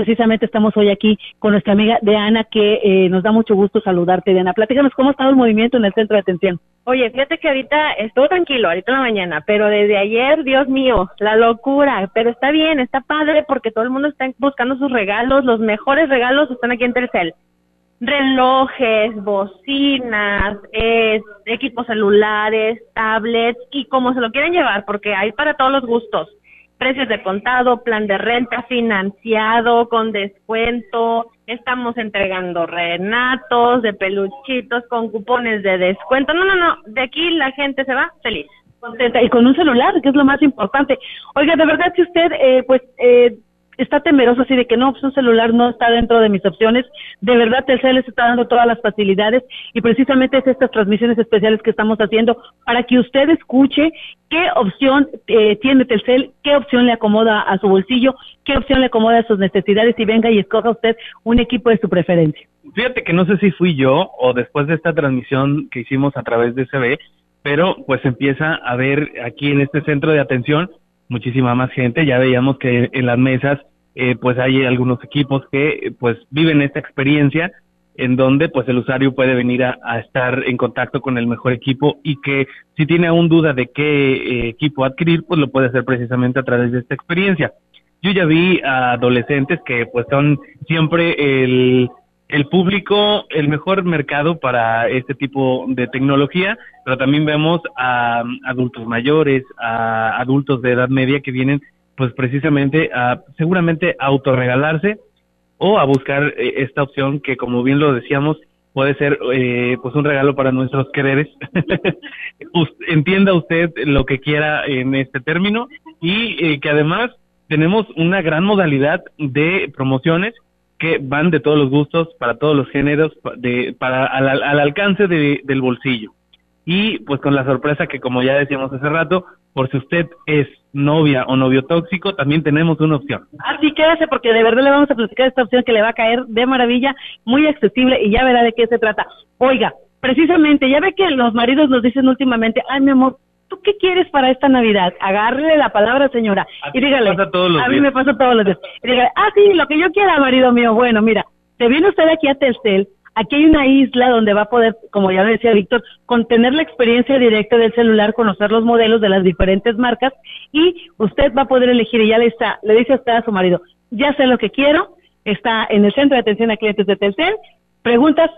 precisamente estamos hoy aquí con nuestra amiga Diana, que eh, nos da mucho gusto saludarte, Diana. Platícanos cómo ha estado el movimiento en el centro de atención. Oye, fíjate que ahorita estuvo tranquilo, ahorita en la mañana, pero desde ayer, Dios mío, la locura. Pero está bien, está padre porque todo el mundo está buscando sus regalos. Los mejores regalos están aquí en Tercel relojes, bocinas, equipos celulares, tablets y como se lo quieren llevar, porque hay para todos los gustos. Precios de contado, plan de renta financiado, con descuento. Estamos entregando renatos de peluchitos con cupones de descuento. No, no, no. De aquí la gente se va feliz. Contenta y con un celular, que es lo más importante. Oiga, de verdad que usted, eh, pues, eh, está temeroso así de que no, pues celular no está dentro de mis opciones. De verdad, Telcel les está dando todas las facilidades y precisamente es estas transmisiones especiales que estamos haciendo para que usted escuche qué opción eh, tiene Telcel, qué opción le acomoda a su bolsillo, qué opción le acomoda a sus necesidades y venga y escoja usted un equipo de su preferencia. Fíjate que no sé si fui yo o después de esta transmisión que hicimos a través de CB, pero pues empieza a ver aquí en este centro de atención muchísima más gente. Ya veíamos que en las mesas eh, pues hay algunos equipos que pues viven esta experiencia en donde pues el usuario puede venir a, estar en contacto con el mejor equipo y que si tiene aún duda de qué eh, equipo adquirir, pues lo puede hacer precisamente a través de esta experiencia. Yo ya vi a adolescentes que pues son siempre el, el público, el mejor mercado para este tipo de tecnología, pero también vemos a adultos mayores, a adultos de edad media que vienen pues precisamente a seguramente autorregalarse o a buscar eh, esta opción que como bien lo decíamos puede ser eh, pues un regalo para nuestros quereres. Entienda usted lo que quiera en este término y eh, que además tenemos una gran modalidad de promociones que van de todos los gustos, para todos los géneros, de, para al, al alcance de, del bolsillo. Y pues con la sorpresa que como ya decíamos hace rato, por si usted es novia o novio tóxico, también tenemos una opción. Así quédese porque de verdad le vamos a platicar esta opción que le va a caer de maravilla, muy accesible y ya verá de qué se trata. Oiga, precisamente, ya ve que los maridos nos dicen últimamente, ay mi amor, ¿tú qué quieres para esta Navidad? Agárrele la palabra, señora, y dígale, a mí me pasa todos los días, y dígale, ah, sí, lo que yo quiera, marido mío, bueno, mira, te viene usted aquí a Telcel, Aquí hay una isla donde va a poder, como ya lo decía Víctor, contener la experiencia directa del celular, conocer los modelos de las diferentes marcas y usted va a poder elegir y ya le está, le dice usted a su marido, ya sé lo que quiero, está en el centro de atención a clientes de Telcel, preguntas,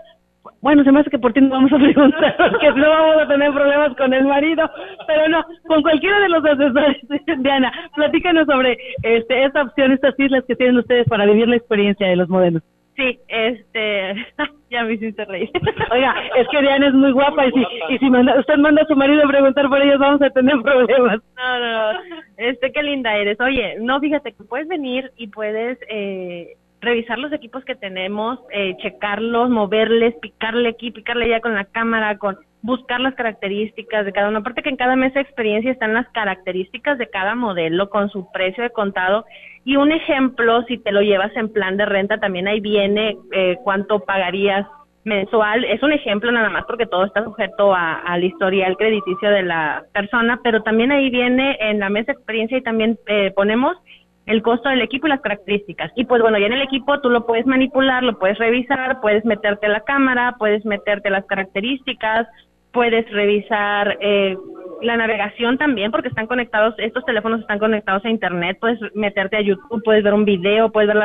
bueno, se me hace que por ti no vamos a preguntar, porque no vamos a tener problemas con el marido, pero no, con cualquiera de los asesores, Diana, platícanos sobre este, esta opción, estas islas que tienen ustedes para vivir la experiencia de los modelos. Sí, este, ya me hiciste reír. Oiga, es que Diana es muy guapa y si, y si manda, usted manda a su marido a preguntar por ellos, vamos a tener problemas. No, no, este, qué linda eres. Oye, no, fíjate que puedes venir y puedes eh, revisar los equipos que tenemos, eh, checarlos, moverles, picarle aquí, picarle allá con la cámara, con buscar las características de cada uno. Aparte que en cada mesa de experiencia están las características de cada modelo con su precio de contado. Y un ejemplo, si te lo llevas en plan de renta, también ahí viene eh, cuánto pagarías mensual. Es un ejemplo nada más porque todo está sujeto a, al historial crediticio de la persona, pero también ahí viene en la mesa de experiencia y también eh, ponemos el costo del equipo y las características. Y pues bueno, ya en el equipo tú lo puedes manipular, lo puedes revisar, puedes meterte la cámara, puedes meterte las características, puedes revisar eh, la navegación también porque están conectados, estos teléfonos están conectados a internet, puedes meterte a YouTube, puedes ver un video, puedes ver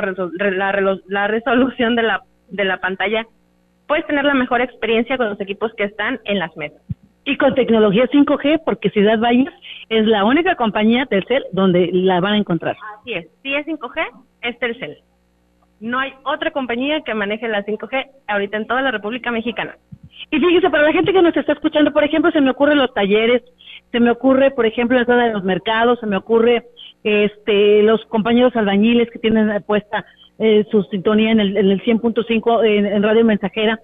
la, la, resolución de la, de la pantalla, puedes tener la mejor experiencia con los equipos que están en las mesas. Y con tecnología 5G, porque Ciudad Valles es la única compañía Telcel donde la van a encontrar. Así es, si es 5G, es Telcel. No hay otra compañía que maneje la 5G ahorita en toda la República Mexicana. Y fíjese, para la gente que nos está escuchando, por ejemplo, se me ocurren los talleres, se me ocurre, por ejemplo, la zona de los mercados, se me ocurre este los compañeros albañiles que tienen puesta eh, su sintonía en el, en el 100.5 en, radio mensajera,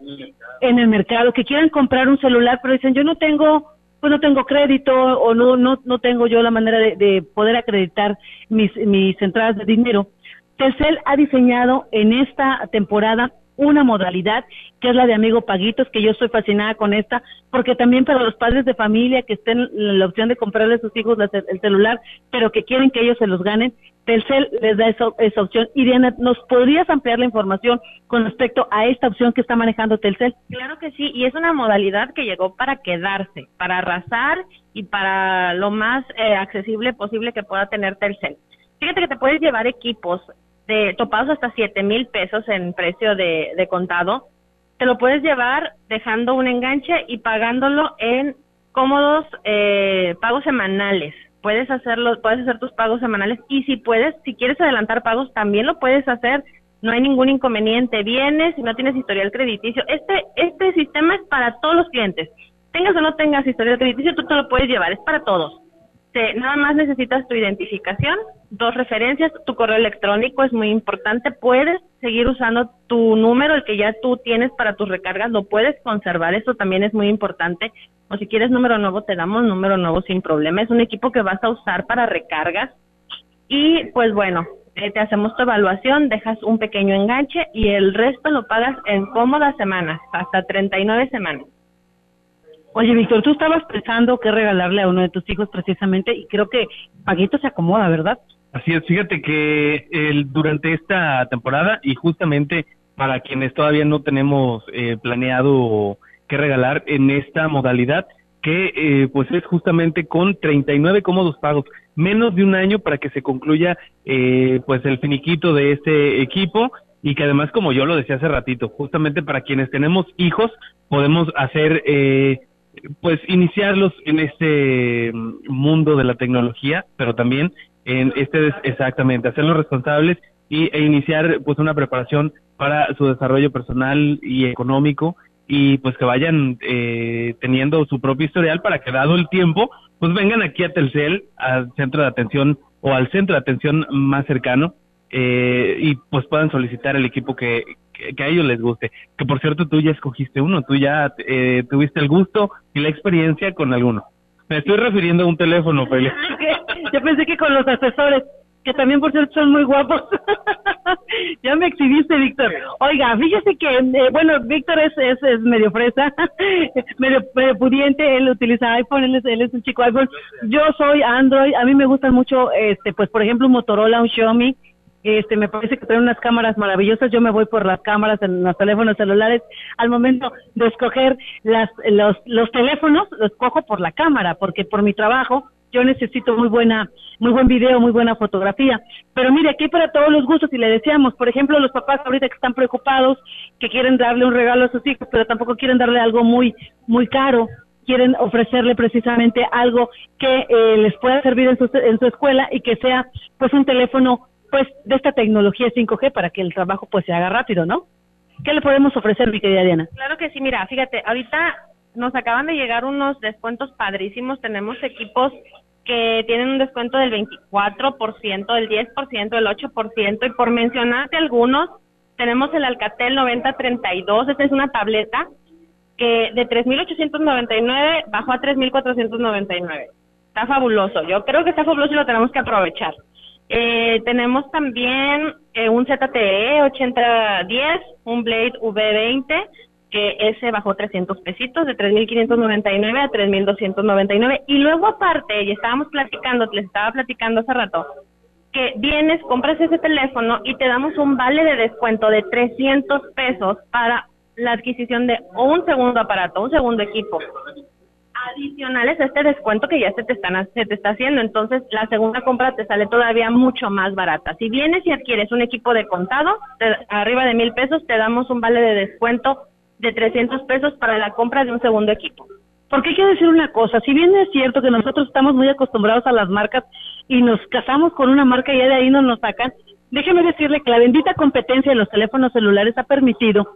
en el mercado, que quieran comprar un celular, pero dicen, yo no tengo pues no tengo crédito o no no no tengo yo la manera de, de poder acreditar mis mis entradas de dinero. Telcel ha diseñado en esta temporada una modalidad que es la de amigo paguitos, que yo estoy fascinada con esta, porque también para los padres de familia que estén la opción de comprarle a sus hijos el celular, pero que quieren que ellos se los ganen, Telcel les da esa, esa opción. Diana, ¿nos podrías ampliar la información con respecto a esta opción que está manejando Telcel? Claro que sí, y es una modalidad que llegó para quedarse, para arrasar y para lo más eh, accesible posible que pueda tener Telcel. Fíjate que te puedes llevar equipos de topados hasta siete mil pesos en precio de, de contado. Te lo puedes llevar dejando un enganche y pagándolo en cómodos eh, pagos semanales puedes hacerlo, puedes hacer tus pagos semanales y si puedes, si quieres adelantar pagos, también lo puedes hacer. No hay ningún inconveniente. Vienes, si no tienes historial crediticio. Este, este sistema es para todos los clientes. Tengas o no tengas historial crediticio, tú te lo puedes llevar. Es para todos nada más necesitas tu identificación, dos referencias, tu correo electrónico es muy importante, puedes seguir usando tu número, el que ya tú tienes para tus recargas, lo puedes conservar, eso también es muy importante, o si quieres número nuevo, te damos número nuevo sin problema, es un equipo que vas a usar para recargas y pues bueno, eh, te hacemos tu evaluación, dejas un pequeño enganche y el resto lo pagas en cómodas semanas, hasta 39 semanas. Oye, Víctor, tú estabas pensando qué regalarle a uno de tus hijos precisamente y creo que Paguito se acomoda, ¿verdad? Así es, fíjate que el, durante esta temporada y justamente para quienes todavía no tenemos eh, planeado qué regalar en esta modalidad, que eh, pues es justamente con 39 cómodos pagos, menos de un año para que se concluya eh, pues el finiquito de este equipo y que además como yo lo decía hace ratito, justamente para quienes tenemos hijos podemos hacer eh, pues iniciarlos en este mundo de la tecnología, pero también en este exactamente hacerlos responsables y e iniciar pues una preparación para su desarrollo personal y económico y pues que vayan eh, teniendo su propio historial para que dado el tiempo pues vengan aquí a Telcel al centro de atención o al centro de atención más cercano eh, y pues puedan solicitar el equipo que, que, a ellos les guste. Que por cierto, tú ya escogiste uno, tú ya eh, tuviste el gusto y la experiencia con alguno. Me estoy refiriendo a un teléfono, Felipe. Yo pensé que con los asesores, que también por cierto son muy guapos. ya me exhibiste, Víctor. Oiga, fíjese que, eh, bueno, Víctor es, es, es, medio fresa, medio, medio, pudiente, él utiliza iPhone, él es, él es un chico iPhone. Yo soy Android, a mí me gustan mucho, este, pues por ejemplo, un Motorola, un Xiaomi, este, me parece que traen unas cámaras maravillosas. Yo me voy por las cámaras en los teléfonos celulares. Al momento de escoger las, los, los teléfonos, los cojo por la cámara, porque por mi trabajo yo necesito muy buena, muy buen video, muy buena fotografía. Pero mire, aquí para todos los gustos, y le decíamos, por ejemplo, los papás ahorita que están preocupados, que quieren darle un regalo a sus hijos, pero tampoco quieren darle algo muy, muy caro quieren ofrecerle precisamente algo que eh, les pueda servir en su, en su escuela y que sea pues un teléfono pues de esta tecnología 5G para que el trabajo pues se haga rápido, ¿no? ¿Qué le podemos ofrecer, mi querida Diana? Claro que sí, mira, fíjate, ahorita nos acaban de llegar unos descuentos padrísimos, tenemos equipos que tienen un descuento del 24%, del 10%, del 8%, y por mencionarte algunos, tenemos el Alcatel 9032, esta es una tableta que de 3.899 bajó a 3.499. Está fabuloso, yo creo que está fabuloso y lo tenemos que aprovechar. Eh, tenemos también eh, un ZTE 8010, un Blade V20, que ese bajó 300 pesitos, de 3.599 a 3.299. Y luego aparte, y estábamos platicando, les estaba platicando hace rato, que vienes, compras ese teléfono y te damos un vale de descuento de 300 pesos para la adquisición de un segundo aparato, un segundo equipo adicionales a este descuento que ya se te, están, se te está haciendo. Entonces, la segunda compra te sale todavía mucho más barata. Si vienes y adquieres un equipo de contado, arriba de mil pesos, te damos un vale de descuento de 300 pesos para la compra de un segundo equipo. Porque quiero decir una cosa, si bien es cierto que nosotros estamos muy acostumbrados a las marcas y nos casamos con una marca y ya de ahí no nos sacan, déjeme decirle que la bendita competencia de los teléfonos celulares ha permitido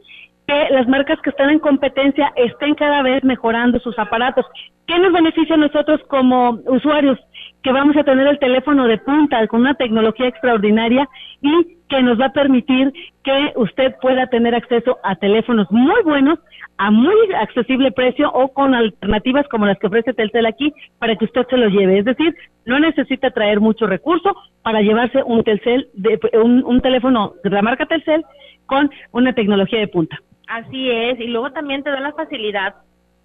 que las marcas que están en competencia estén cada vez mejorando sus aparatos. ¿Qué nos beneficia a nosotros como usuarios? Que vamos a tener el teléfono de punta con una tecnología extraordinaria y que nos va a permitir que usted pueda tener acceso a teléfonos muy buenos a muy accesible precio o con alternativas como las que ofrece Telcel aquí para que usted se lo lleve. Es decir, no necesita traer mucho recurso para llevarse un Telcel, de, un, un teléfono de la marca Telcel con una tecnología de punta. Así es, y luego también te da la facilidad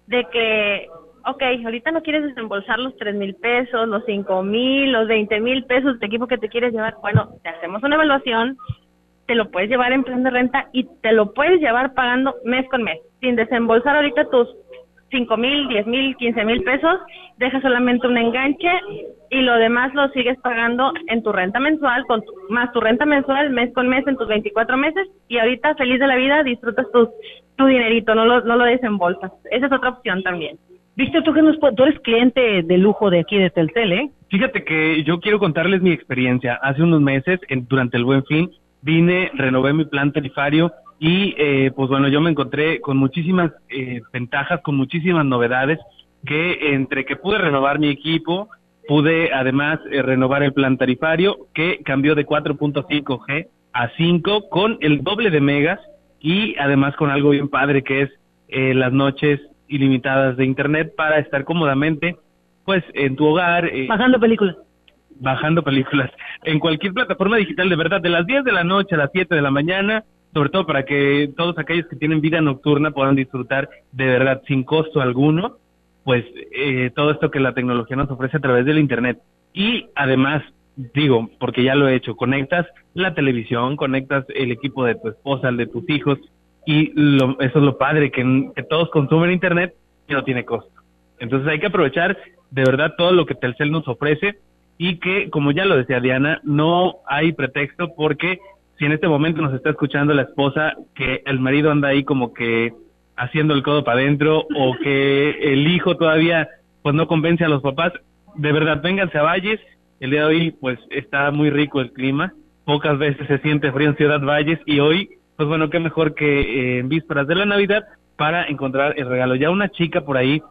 de que ok, ahorita no quieres desembolsar los tres mil pesos, los cinco mil, los veinte mil pesos de equipo que te quieres llevar, bueno, te hacemos una evaluación, te lo puedes llevar en plan de renta y te lo puedes llevar pagando mes con mes, sin desembolsar ahorita tus cinco mil, diez mil, quince mil pesos, dejas solamente un enganche y lo demás lo sigues pagando en tu renta mensual, con más tu renta mensual mes con mes en tus 24 meses y ahorita feliz de la vida disfrutas tu, tu dinerito, no lo, no lo desembolsas. Esa es otra opción también. Viste, tú que nos, tú eres cliente de lujo de aquí de Telcel, ¿eh? Fíjate que yo quiero contarles mi experiencia. Hace unos meses, en, durante el Buen Fin, vine, renové mi plan tarifario y eh, pues bueno, yo me encontré con muchísimas eh, ventajas, con muchísimas novedades, que entre que pude renovar mi equipo, pude además eh, renovar el plan tarifario, que cambió de 4.5G a 5 con el doble de megas y además con algo bien padre que es eh, las noches ilimitadas de internet para estar cómodamente pues en tu hogar eh, bajando películas. bajando películas en cualquier plataforma digital de verdad de las 10 de la noche a las 7 de la mañana sobre todo para que todos aquellos que tienen vida nocturna puedan disfrutar de verdad sin costo alguno pues eh, todo esto que la tecnología nos ofrece a través del internet y además digo porque ya lo he hecho conectas la televisión conectas el equipo de tu esposa el de tus hijos y lo, eso es lo padre, que, que todos consumen Internet y no tiene costo. Entonces hay que aprovechar de verdad todo lo que Telcel nos ofrece y que, como ya lo decía Diana, no hay pretexto porque si en este momento nos está escuchando la esposa que el marido anda ahí como que haciendo el codo para adentro o que el hijo todavía pues no convence a los papás, de verdad vénganse a Valles, el día de hoy pues está muy rico el clima, pocas veces se siente frío en Ciudad Valles y hoy pues bueno, qué mejor que eh, en vísperas de la Navidad para encontrar el regalo. Ya una chica por ahí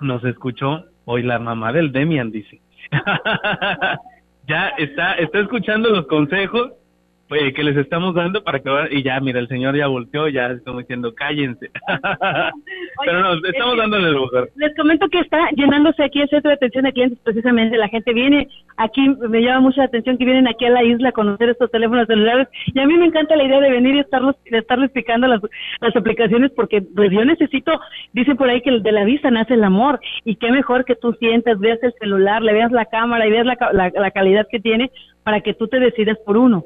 nos escuchó, hoy la mamá del Demian dice, ya está, está escuchando los consejos pues, que les estamos dando para que y ya mira el señor ya volteó ya como diciendo cállense pero no estamos dándole el lugar. les comento que está llenándose aquí el centro de atención de clientes precisamente la gente viene aquí me llama mucha la atención que vienen aquí a la isla a conocer estos teléfonos celulares y a mí me encanta la idea de venir y estarlos de estarles explicando las, las aplicaciones porque pues yo necesito dicen por ahí que de la vista nace el amor y qué mejor que tú sientas veas el celular le veas la cámara y veas la, la, la calidad que tiene para que tú te decidas por uno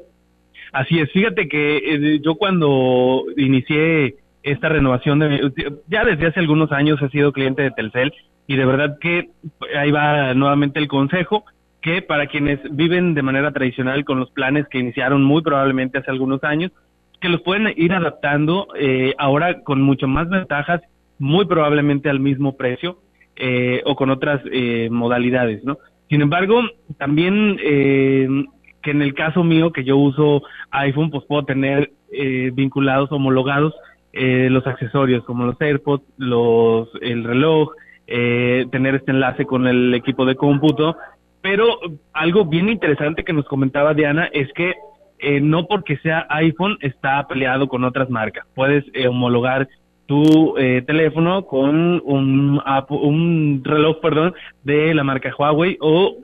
Así es, fíjate que eh, yo cuando inicié esta renovación, de, ya desde hace algunos años he sido cliente de Telcel y de verdad que ahí va nuevamente el consejo que para quienes viven de manera tradicional con los planes que iniciaron muy probablemente hace algunos años, que los pueden ir adaptando eh, ahora con mucho más ventajas, muy probablemente al mismo precio eh, o con otras eh, modalidades, ¿no? Sin embargo, también eh, que en el caso mío, que yo uso iPhone, pues puedo tener eh, vinculados, homologados eh, los accesorios como los AirPods, los, el reloj, eh, tener este enlace con el equipo de cómputo. Pero algo bien interesante que nos comentaba Diana es que eh, no porque sea iPhone está peleado con otras marcas. Puedes eh, homologar tu eh, teléfono con un, un reloj, perdón, de la marca Huawei o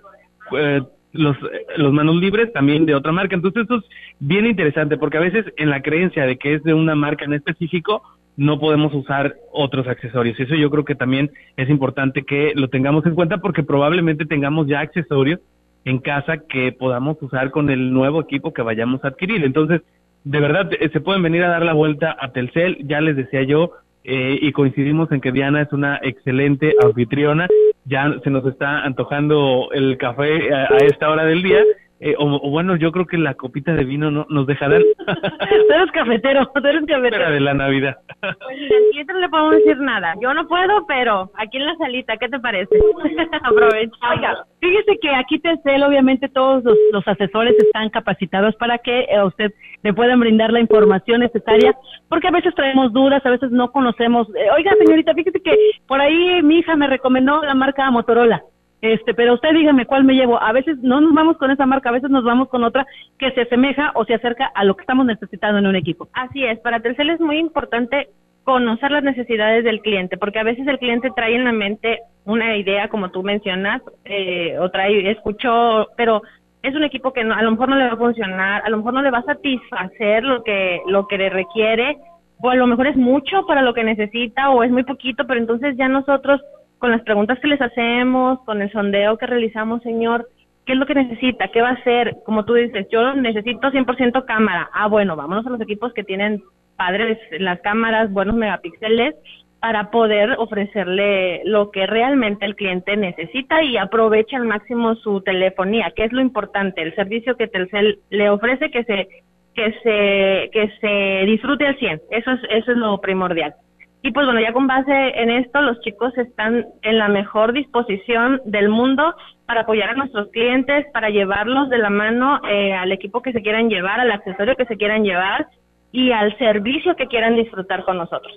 eh, los, los manos libres también de otra marca. Entonces eso es bien interesante porque a veces en la creencia de que es de una marca en específico no podemos usar otros accesorios. Eso yo creo que también es importante que lo tengamos en cuenta porque probablemente tengamos ya accesorios en casa que podamos usar con el nuevo equipo que vayamos a adquirir. Entonces, de verdad, eh, se pueden venir a dar la vuelta a Telcel. Ya les decía yo, eh, y coincidimos en que Diana es una excelente anfitriona. Ya se nos está antojando el café a, a esta hora del día eh, o, bueno, yo creo que la copita de vino no nos dejarán. tú eres cafetero, tú eres cafetero. de la Navidad. Pues aquí no le podemos decir nada. Yo no puedo, pero aquí en la salita, ¿qué te parece? Aprovecha. Oiga, fíjese que aquí Telcel, obviamente todos los, asesores están capacitados para que a usted le puedan brindar la información necesaria, porque a veces traemos dudas, a veces no conocemos. Eh, oiga, señorita, fíjese que por ahí mi hija me recomendó la marca Motorola este, pero usted dígame cuál me llevo. A veces no nos vamos con esa marca, a veces nos vamos con otra que se asemeja o se acerca a lo que estamos necesitando en un equipo. Así es, para Telcel es muy importante conocer las necesidades del cliente, porque a veces el cliente trae en la mente una idea, como tú mencionas, eh, o trae, escuchó, pero es un equipo que no, a lo mejor no le va a funcionar, a lo mejor no le va a satisfacer lo que, lo que le requiere, o a lo mejor es mucho para lo que necesita, o es muy poquito, pero entonces ya nosotros con las preguntas que les hacemos, con el sondeo que realizamos, señor, ¿qué es lo que necesita? ¿Qué va a hacer? Como tú dices, yo necesito 100% cámara. Ah, bueno, vámonos a los equipos que tienen padres las cámaras, buenos megapíxeles, para poder ofrecerle lo que realmente el cliente necesita y aproveche al máximo su telefonía, que es lo importante, el servicio que Telcel le ofrece que se que se que se disfrute al 100. Eso es eso es lo primordial. Y pues bueno, ya con base en esto, los chicos están en la mejor disposición del mundo para apoyar a nuestros clientes, para llevarlos de la mano eh, al equipo que se quieran llevar, al accesorio que se quieran llevar y al servicio que quieran disfrutar con nosotros.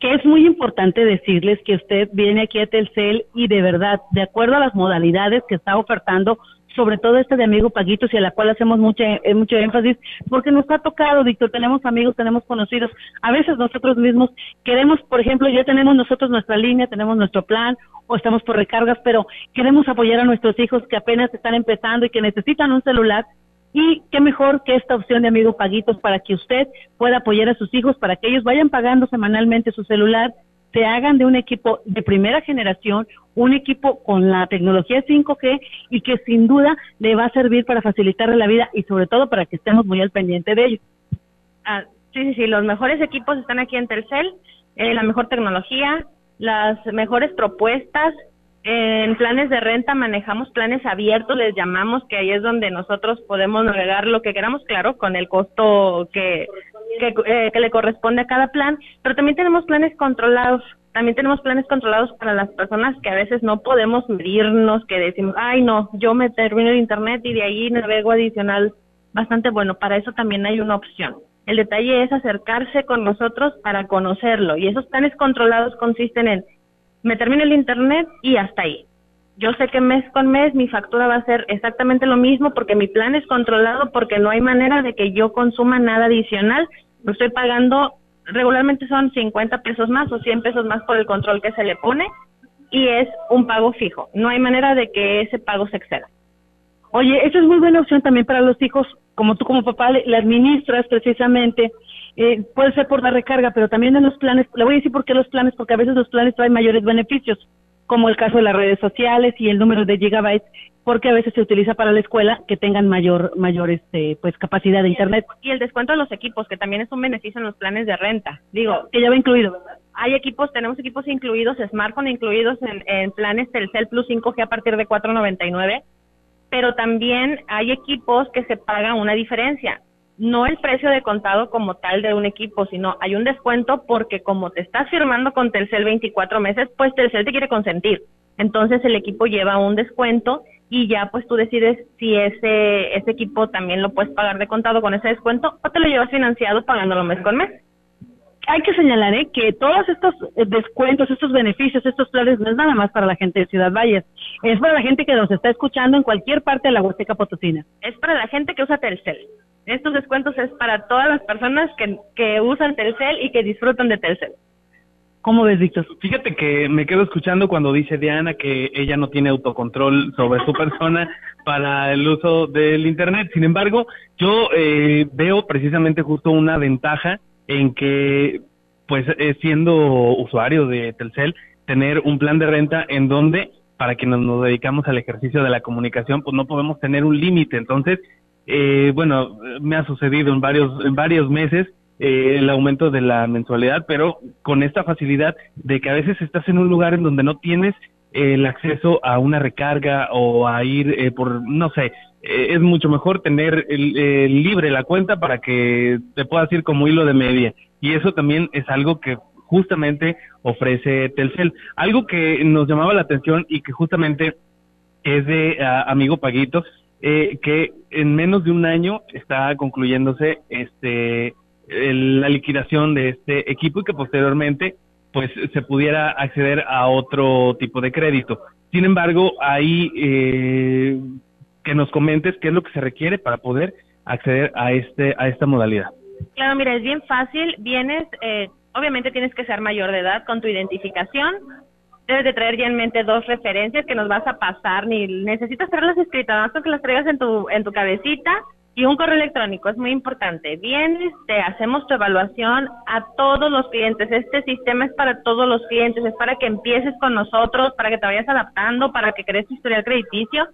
Que es muy importante decirles que usted viene aquí a Telcel y de verdad, de acuerdo a las modalidades que está ofertando, sobre todo este de Amigo Paguitos y a la cual hacemos mucho, eh, mucho énfasis, porque nos ha tocado, Víctor, tenemos amigos, tenemos conocidos, a veces nosotros mismos queremos, por ejemplo, ya tenemos nosotros nuestra línea, tenemos nuestro plan o estamos por recargas, pero queremos apoyar a nuestros hijos que apenas están empezando y que necesitan un celular. Y qué mejor que esta opción de Amigo Paguitos para que usted pueda apoyar a sus hijos, para que ellos vayan pagando semanalmente su celular, se hagan de un equipo de primera generación, un equipo con la tecnología 5G y que sin duda le va a servir para facilitarle la vida y sobre todo para que estemos muy al pendiente de ellos. Ah, sí, sí, sí, los mejores equipos están aquí en Telcel, eh, la mejor tecnología, las mejores propuestas, en planes de renta manejamos planes abiertos, les llamamos, que ahí es donde nosotros podemos navegar lo que queramos, claro, con el costo que, que, eh, que le corresponde a cada plan, pero también tenemos planes controlados. También tenemos planes controlados para las personas que a veces no podemos medirnos, que decimos, ay no, yo me termino el internet y de ahí navego adicional. Bastante bueno, para eso también hay una opción. El detalle es acercarse con nosotros para conocerlo y esos planes controlados consisten en me termino el internet y hasta ahí. Yo sé que mes con mes mi factura va a ser exactamente lo mismo porque mi plan es controlado porque no hay manera de que yo consuma nada adicional. Lo estoy pagando, regularmente son 50 pesos más o 100 pesos más por el control que se le pone y es un pago fijo. No hay manera de que ese pago se exceda. Oye, esa es muy buena opción también para los hijos, como tú como papá le, administras precisamente, eh, puede ser por la recarga, pero también en los planes, le voy a decir por qué los planes, porque a veces los planes traen mayores beneficios, como el caso de las redes sociales y el número de gigabytes, porque a veces se utiliza para la escuela que tengan mayor, mayor este, pues capacidad de internet. Y el descuento de los equipos, que también es un beneficio en los planes de renta. Digo, que ya va incluido, ¿verdad? Hay equipos, tenemos equipos incluidos, smartphone incluidos en, en planes Telcel Plus 5G a partir de 499 pero también hay equipos que se pagan una diferencia. No el precio de contado como tal de un equipo, sino hay un descuento porque como te estás firmando con Telcel 24 meses, pues Telcel te quiere consentir. Entonces el equipo lleva un descuento y ya pues tú decides si ese, ese equipo también lo puedes pagar de contado con ese descuento o te lo llevas financiado pagándolo mes con mes hay que señalar ¿eh? que todos estos eh, descuentos, estos beneficios, estos planes no es nada más para la gente de Ciudad Valles, es para la gente que nos está escuchando en cualquier parte de la Huasteca Potosina. Es para la gente que usa Telcel. Estos descuentos es para todas las personas que, que usan Telcel y que disfrutan de Telcel. ¿Cómo ves, Víctor? Fíjate que me quedo escuchando cuando dice Diana que ella no tiene autocontrol sobre su persona para el uso del Internet. Sin embargo, yo eh, veo precisamente justo una ventaja en que, pues, eh, siendo usuario de Telcel, tener un plan de renta en donde, para quienes nos dedicamos al ejercicio de la comunicación, pues no podemos tener un límite. Entonces, eh, bueno, me ha sucedido en varios, en varios meses eh, el aumento de la mensualidad, pero con esta facilidad de que a veces estás en un lugar en donde no tienes el acceso a una recarga o a ir eh, por, no sé, eh, es mucho mejor tener el, libre la cuenta para que te puedas ir como hilo de media. Y eso también es algo que justamente ofrece Telcel. Algo que nos llamaba la atención y que justamente es de amigo Paguito, eh, que en menos de un año está concluyéndose este la liquidación de este equipo y que posteriormente pues se pudiera acceder a otro tipo de crédito. Sin embargo, ahí eh, que nos comentes qué es lo que se requiere para poder acceder a este a esta modalidad. Claro, mira, es bien fácil. Vienes, eh, obviamente tienes que ser mayor de edad con tu identificación. Debes de traer ya en mente dos referencias que nos vas a pasar. Ni necesitas traerlas escritas, más que las traigas en tu en tu cabecita Y un correo electrónico es muy importante. Vienes, te hacemos tu evaluación a todos los clientes. Este sistema es para todos los clientes, es para que empieces con nosotros, para que te vayas adaptando, para que crees tu historial crediticio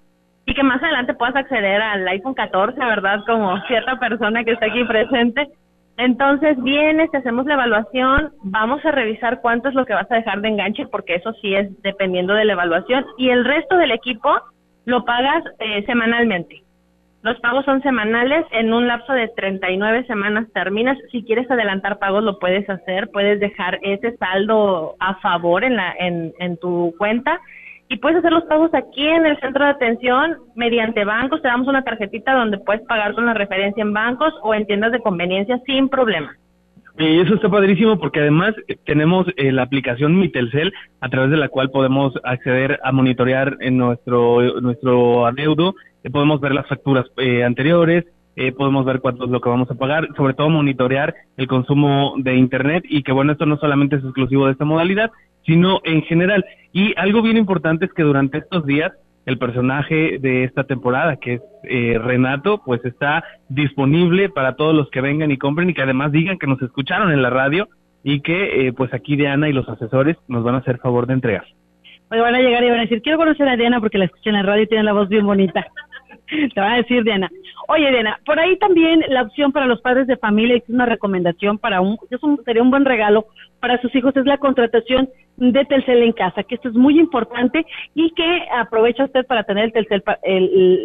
y que más adelante puedas acceder al iPhone 14, ¿verdad? Como cierta persona que está aquí presente. Entonces vienes, te hacemos la evaluación, vamos a revisar cuánto es lo que vas a dejar de enganche, porque eso sí es dependiendo de la evaluación, y el resto del equipo lo pagas eh, semanalmente. Los pagos son semanales, en un lapso de 39 semanas terminas. Si quieres adelantar pagos lo puedes hacer, puedes dejar ese saldo a favor en, la, en, en tu cuenta y puedes hacer los pagos aquí en el centro de atención mediante bancos. Te damos una tarjetita donde puedes pagar con la referencia en bancos o en tiendas de conveniencia sin problema. Y eso está padrísimo porque además eh, tenemos eh, la aplicación Mi Telcel a través de la cual podemos acceder a monitorear en nuestro nuestro adeudo eh, podemos ver las facturas eh, anteriores, eh, podemos ver cuánto es lo que vamos a pagar, sobre todo monitorear el consumo de Internet y que bueno, esto no solamente es exclusivo de esta modalidad, sino en general. Y algo bien importante es que durante estos días el personaje de esta temporada, que es Renato, pues está disponible para todos los que vengan y compren y que además digan que nos escucharon en la radio y que pues aquí Diana y los asesores nos van a hacer favor de entregar. Oye, van a llegar y van a decir, quiero conocer a Diana porque la escuché en la radio y tiene la voz bien bonita. Te va a decir Diana. Oye, Diana, por ahí también la opción para los padres de familia, es una recomendación para un, eso sería un buen regalo para sus hijos, es la contratación de Telcel en casa, que esto es muy importante y que aprovecha usted para tener el Telcel,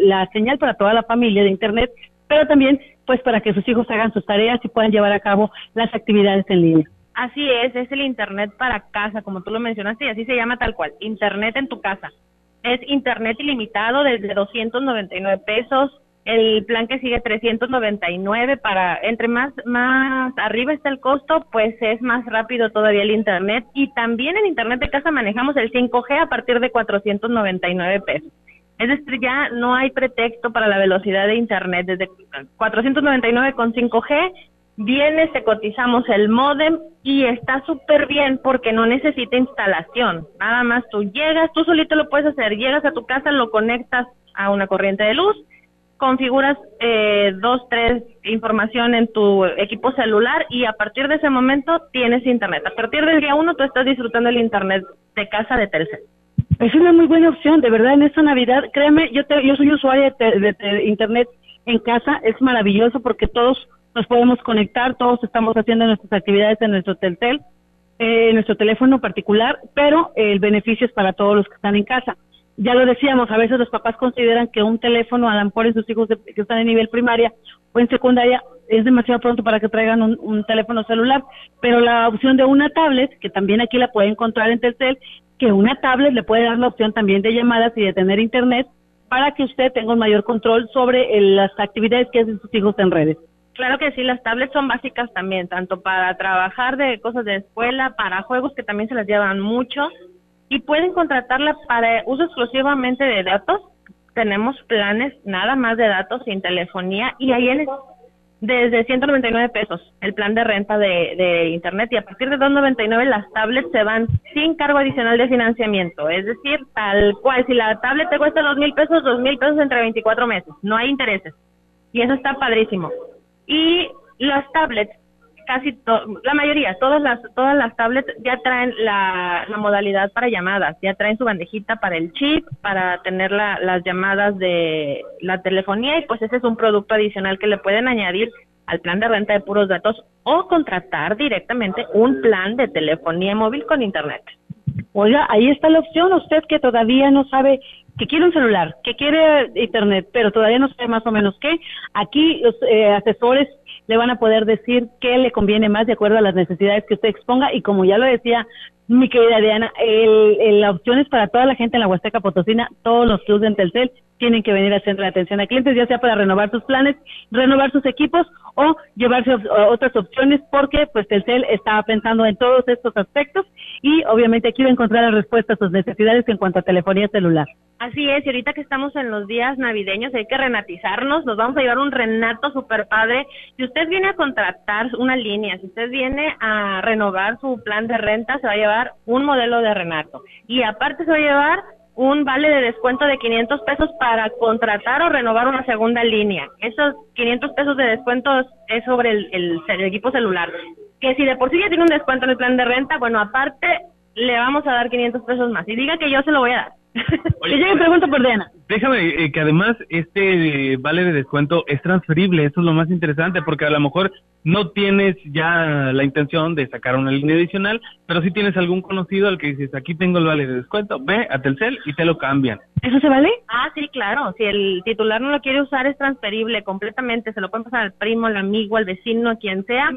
la señal para toda la familia de Internet, pero también pues para que sus hijos hagan sus tareas y puedan llevar a cabo las actividades en línea. Así es, es el Internet para casa, como tú lo mencionaste, y así se llama tal cual, Internet en tu casa es internet ilimitado desde 299 pesos. El plan que sigue 399 para entre más más arriba está el costo, pues es más rápido todavía el internet y también en internet de casa manejamos el 5G a partir de 499 pesos. Es decir, ya no hay pretexto para la velocidad de internet desde 499 con 5G Vienes, te cotizamos el modem y está súper bien porque no necesita instalación. Nada más tú llegas, tú solito lo puedes hacer. Llegas a tu casa, lo conectas a una corriente de luz, configuras eh, dos, tres información en tu equipo celular y a partir de ese momento tienes internet. A partir del día uno tú estás disfrutando el internet de casa de Telcel. Es una muy buena opción, de verdad, en esta Navidad. Créeme, yo, te, yo soy usuaria de internet en casa, es maravilloso porque todos nos podemos conectar, todos estamos haciendo nuestras actividades en nuestro Teltel, eh, en nuestro teléfono particular, pero el beneficio es para todos los que están en casa. Ya lo decíamos, a veces los papás consideran que un teléfono, a lo mejor en sus hijos que están en nivel primaria o en secundaria, es demasiado pronto para que traigan un, un, teléfono celular, pero la opción de una tablet, que también aquí la puede encontrar en Telcel, que una tablet le puede dar la opción también de llamadas y de tener internet para que usted tenga un mayor control sobre eh, las actividades que hacen sus hijos en redes. Claro que sí, las tablets son básicas también, tanto para trabajar de cosas de escuela, para juegos que también se las llevan mucho. Y pueden contratarla para uso exclusivamente de datos. Tenemos planes nada más de datos sin telefonía y ahí es desde 199 pesos el plan de renta de, de internet. Y a partir de 299 las tablets se van sin cargo adicional de financiamiento, es decir, tal cual, si la tablet te cuesta dos mil pesos, dos mil pesos entre 24 meses, no hay intereses. Y eso está padrísimo. Y las tablets, casi la mayoría, todas las, todas las tablets ya traen la, la, modalidad para llamadas, ya traen su bandejita para el chip, para tener la, las llamadas de la telefonía y pues ese es un producto adicional que le pueden añadir al plan de renta de puros datos o contratar directamente un plan de telefonía móvil con internet. Oiga, ahí está la opción, usted que todavía no sabe que quiere un celular, que quiere internet, pero todavía no sabe más o menos qué, aquí los eh, asesores le van a poder decir qué le conviene más de acuerdo a las necesidades que usted exponga. Y como ya lo decía mi querida Diana, el, la opción es para toda la gente en la Huasteca Potosina, todos los clubes de Telcel tienen que venir al centro de atención a clientes, ya sea para renovar sus planes, renovar sus equipos o llevarse otras opciones porque pues Telcel está pensando en todos estos aspectos y obviamente aquí va a encontrar la respuesta a sus necesidades en cuanto a telefonía celular. Así es, y ahorita que estamos en los días navideños hay que renatizarnos, nos vamos a llevar un renato super padre. Si usted viene a contratar una línea, si usted viene a renovar su plan de renta, se va a llevar un modelo de renato. Y aparte se va a llevar un vale de descuento de 500 pesos para contratar o renovar una segunda línea. Esos 500 pesos de descuento es sobre el, el, equipo celular. Que si de por sí ya tiene un descuento en el plan de renta, bueno, aparte le vamos a dar 500 pesos más. Y diga que yo se lo voy a dar. Oye, yo me pregunto por Diana. Déjame eh, que además este vale de descuento es transferible, eso es lo más interesante, porque a lo mejor no tienes ya la intención de sacar una línea adicional, pero si tienes algún conocido al que dices, aquí tengo el vale de descuento, ve a Telcel y te lo cambian. ¿Eso se vale? Ah, sí, claro. Si el titular no lo quiere usar, es transferible completamente. Se lo pueden pasar al primo, al amigo, al vecino, a quien sea.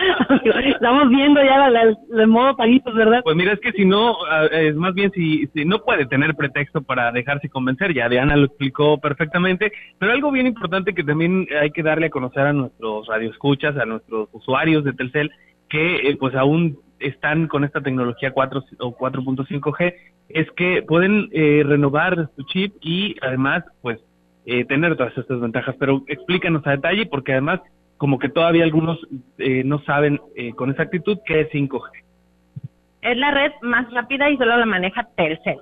Estamos viendo ya el modo paguitos, ¿verdad? Pues mira, es que si no, es más bien si, si no puede tener pretexto para dejarse convencer, ya Diana lo explicó perfectamente, pero algo bien importante que también hay que darle a conocer a nuestros radioescuchas, a nuestros usuarios de Telcel, que eh, pues aún están con esta tecnología 4 o 4.5G, es que pueden eh, renovar su chip y además pues eh, tener todas estas ventajas, pero explícanos a detalle porque además como que todavía algunos eh, no saben eh, con exactitud qué es 5G. Es la red más rápida y solo la maneja Telcel.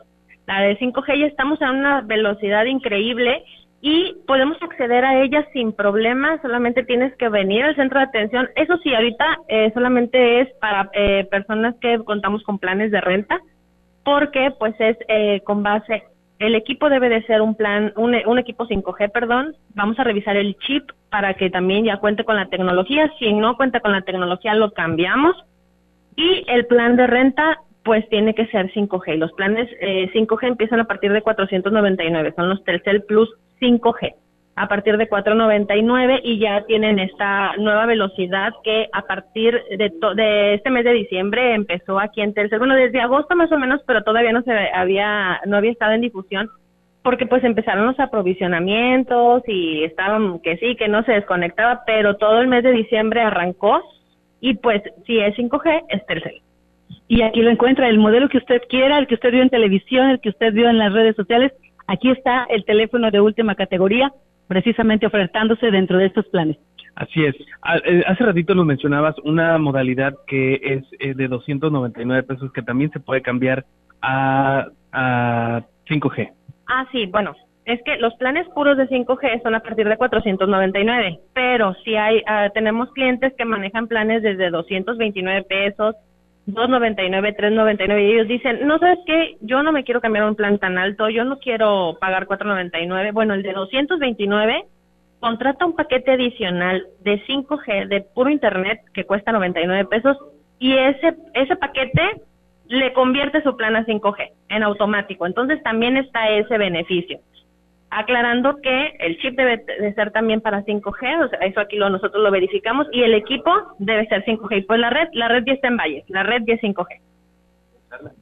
La de 5G ya estamos a una velocidad increíble y podemos acceder a ella sin problemas, solamente tienes que venir al centro de atención. Eso sí, ahorita eh, solamente es para personas que contamos con planes de renta, porque pues es con base el equipo debe de ser un plan, un, un, equipo 5G, perdón. Vamos a revisar el chip para que también ya cuente con la tecnología. Si no cuenta con la tecnología, lo cambiamos. Y el plan de renta, pues tiene que ser 5G. Los planes eh, 5G empiezan a partir de 499, son los Telcel Plus 5G a partir de 4.99 y ya tienen esta nueva velocidad que a partir de, de este mes de diciembre empezó aquí en Telcel, bueno, desde agosto más o menos, pero todavía no se había no había estado en difusión porque pues empezaron los aprovisionamientos y estaban que sí, que no se desconectaba, pero todo el mes de diciembre arrancó y pues si es 5G es Telcel. Y aquí lo encuentra el modelo que usted quiera, el que usted vio en televisión, el que usted vio en las redes sociales. Aquí está el teléfono de última categoría precisamente ofertándose dentro de estos planes. Así es. Ah, eh, hace ratito nos mencionabas una modalidad que es eh, de 299 pesos que también se puede cambiar a, a 5G. Ah, sí, bueno, es que los planes puros de 5G son a partir de 499, pero si hay, ah, tenemos clientes que manejan planes desde 229 pesos, 2.99, 3.99 y ellos dicen, no sabes qué, yo no me quiero cambiar un plan tan alto, yo no quiero pagar 4.99. Bueno, el de 229 contrata un paquete adicional de 5G de puro internet que cuesta 99 pesos y ese ese paquete le convierte su plan a 5G en automático. Entonces también está ese beneficio aclarando que el chip debe de ser también para 5G, o sea, eso aquí lo, nosotros lo verificamos, y el equipo debe ser 5G. Y pues la red, la red ya está en Valle, la red ya es 5G.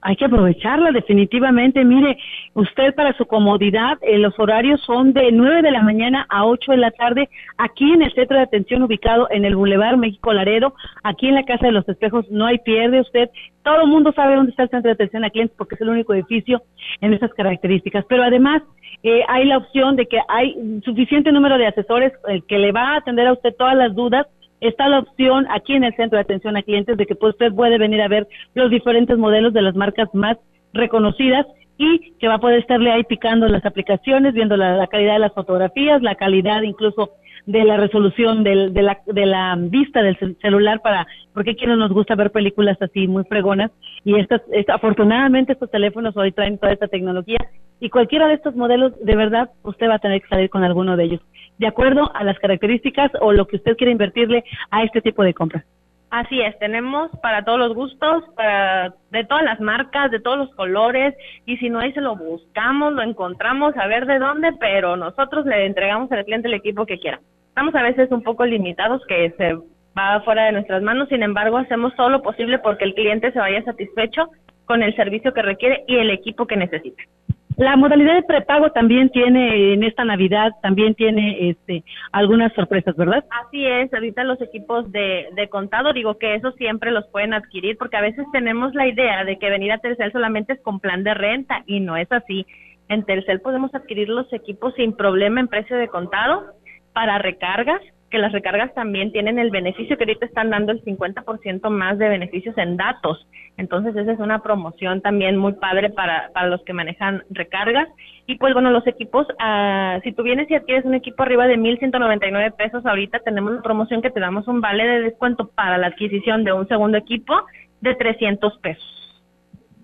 Hay que aprovecharla definitivamente. Mire, usted para su comodidad, eh, los horarios son de 9 de la mañana a 8 de la tarde aquí en el centro de atención ubicado en el Boulevard México Laredo, aquí en la Casa de los Espejos. No hay pierde usted. Todo el mundo sabe dónde está el centro de atención a clientes porque es el único edificio en esas características. Pero además, eh, hay la opción de que hay suficiente número de asesores que le va a atender a usted todas las dudas. Está la opción aquí en el centro de atención a clientes de que pues, usted puede venir a ver los diferentes modelos de las marcas más reconocidas y que va a poder estarle ahí picando las aplicaciones, viendo la, calidad de las fotografías, la calidad incluso de la resolución del, de, la, de la vista del celular para, porque aquí no nos gusta ver películas así muy fregonas y estas, afortunadamente estos teléfonos hoy traen toda esta tecnología y cualquiera de estos modelos, de verdad, usted va a tener que salir con alguno de ellos, de acuerdo a las características o lo que usted quiere invertirle a este tipo de compras. Así es, tenemos para todos los gustos, para de todas las marcas, de todos los colores, y si no ahí se lo buscamos, lo encontramos, a ver de dónde, pero nosotros le entregamos al cliente el equipo que quiera. Estamos a veces un poco limitados que se va fuera de nuestras manos, sin embargo hacemos todo lo posible porque el cliente se vaya satisfecho con el servicio que requiere y el equipo que necesita. La modalidad de prepago también tiene en esta Navidad, también tiene este algunas sorpresas, ¿verdad? Así es, ahorita los equipos de, de contado, digo que eso siempre los pueden adquirir porque a veces tenemos la idea de que venir a Telcel solamente es con plan de renta y no es así. En Telcel podemos adquirir los equipos sin problema en precio de contado para recargas, que las recargas también tienen el beneficio que ahorita están dando el 50% más de beneficios en datos. Entonces, esa es una promoción también muy padre para, para los que manejan recargas. Y pues bueno, los equipos, uh, si tú vienes y adquieres un equipo arriba de 1.199 pesos, ahorita tenemos una promoción que te damos un vale de descuento para la adquisición de un segundo equipo de 300 pesos.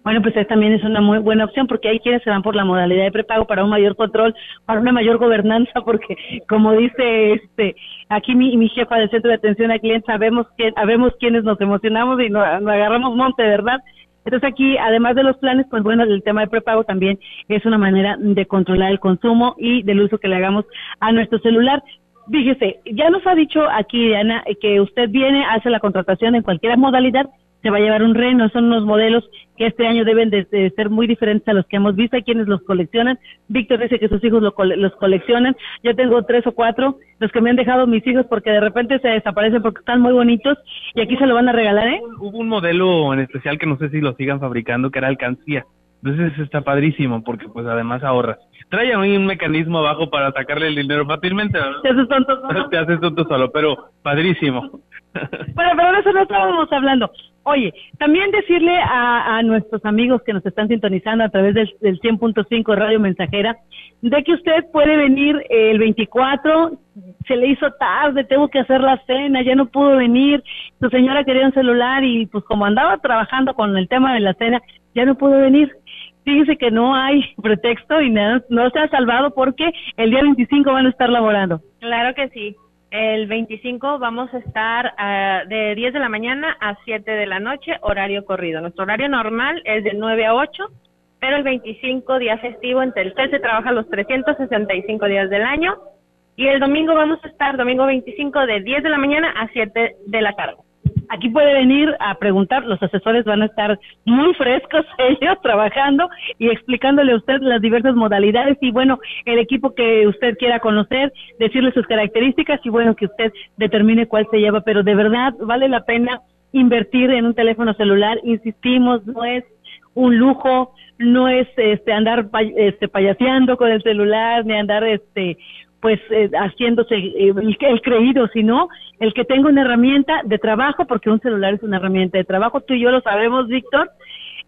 Bueno, pues también es una muy buena opción porque hay quienes se van por la modalidad de prepago para un mayor control, para una mayor gobernanza, porque como dice este aquí mi, mi jefa del centro de atención al cliente, sabemos que sabemos quienes nos emocionamos y nos, agarramos monte, ¿verdad? Entonces aquí, además de los planes, pues bueno, el tema de prepago también es una manera de controlar el consumo y del uso que le hagamos a nuestro celular. Fíjese, ya nos ha dicho aquí, Diana, que usted viene, hace la contratación en cualquier modalidad se va a llevar un reno. Son unos modelos que este año deben de, ser muy diferentes a los que hemos visto. Hay quienes los coleccionan. Víctor dice que sus hijos los coleccionan. Yo tengo tres o cuatro, los que me han dejado mis hijos porque de repente se desaparecen porque están muy bonitos y aquí se lo van a regalar, ¿eh? Hubo un modelo en especial que no sé si lo sigan fabricando, que era alcancía. Entonces está padrísimo porque pues además ahorras. Trae un mecanismo abajo para sacarle el dinero fácilmente. Te haces tonto solo. Te haces tonto solo, pero padrísimo. Bueno, pero de eso no estábamos hablando. Oye, también decirle a, a, nuestros amigos que nos están sintonizando a través del, del 100.5 Radio Mensajera, de que usted puede venir el 24, se le hizo tarde, tengo que hacer la cena, ya no pudo venir, su señora quería un celular y pues como andaba trabajando con el tema de la cena, ya no pudo venir. Fíjese que no hay pretexto y no, no se ha salvado porque el día 25 van a estar laborando. Claro que sí. El 25 vamos a estar uh, de 10 de la mañana a 7 de la noche, horario corrido. Nuestro horario normal es de 9 a 8, pero el 25 día festivo en Telcel se trabaja los 365 días del año. Y el domingo vamos a estar, domingo 25, de 10 de la mañana a 7 de la tarde. Aquí puede venir a preguntar, los asesores van a estar muy frescos ellos trabajando y explicándole a usted las diversas modalidades y bueno, el equipo que usted quiera conocer, decirle sus características y bueno, que usted determine cuál se lleva, pero de verdad vale la pena invertir en un teléfono celular, insistimos, no es un lujo, no es este andar este payaseando con el celular ni andar este pues eh, haciéndose eh, el, creído, sino el que tenga una herramienta de trabajo, porque un celular es una herramienta de trabajo, tú y yo lo sabemos, Víctor,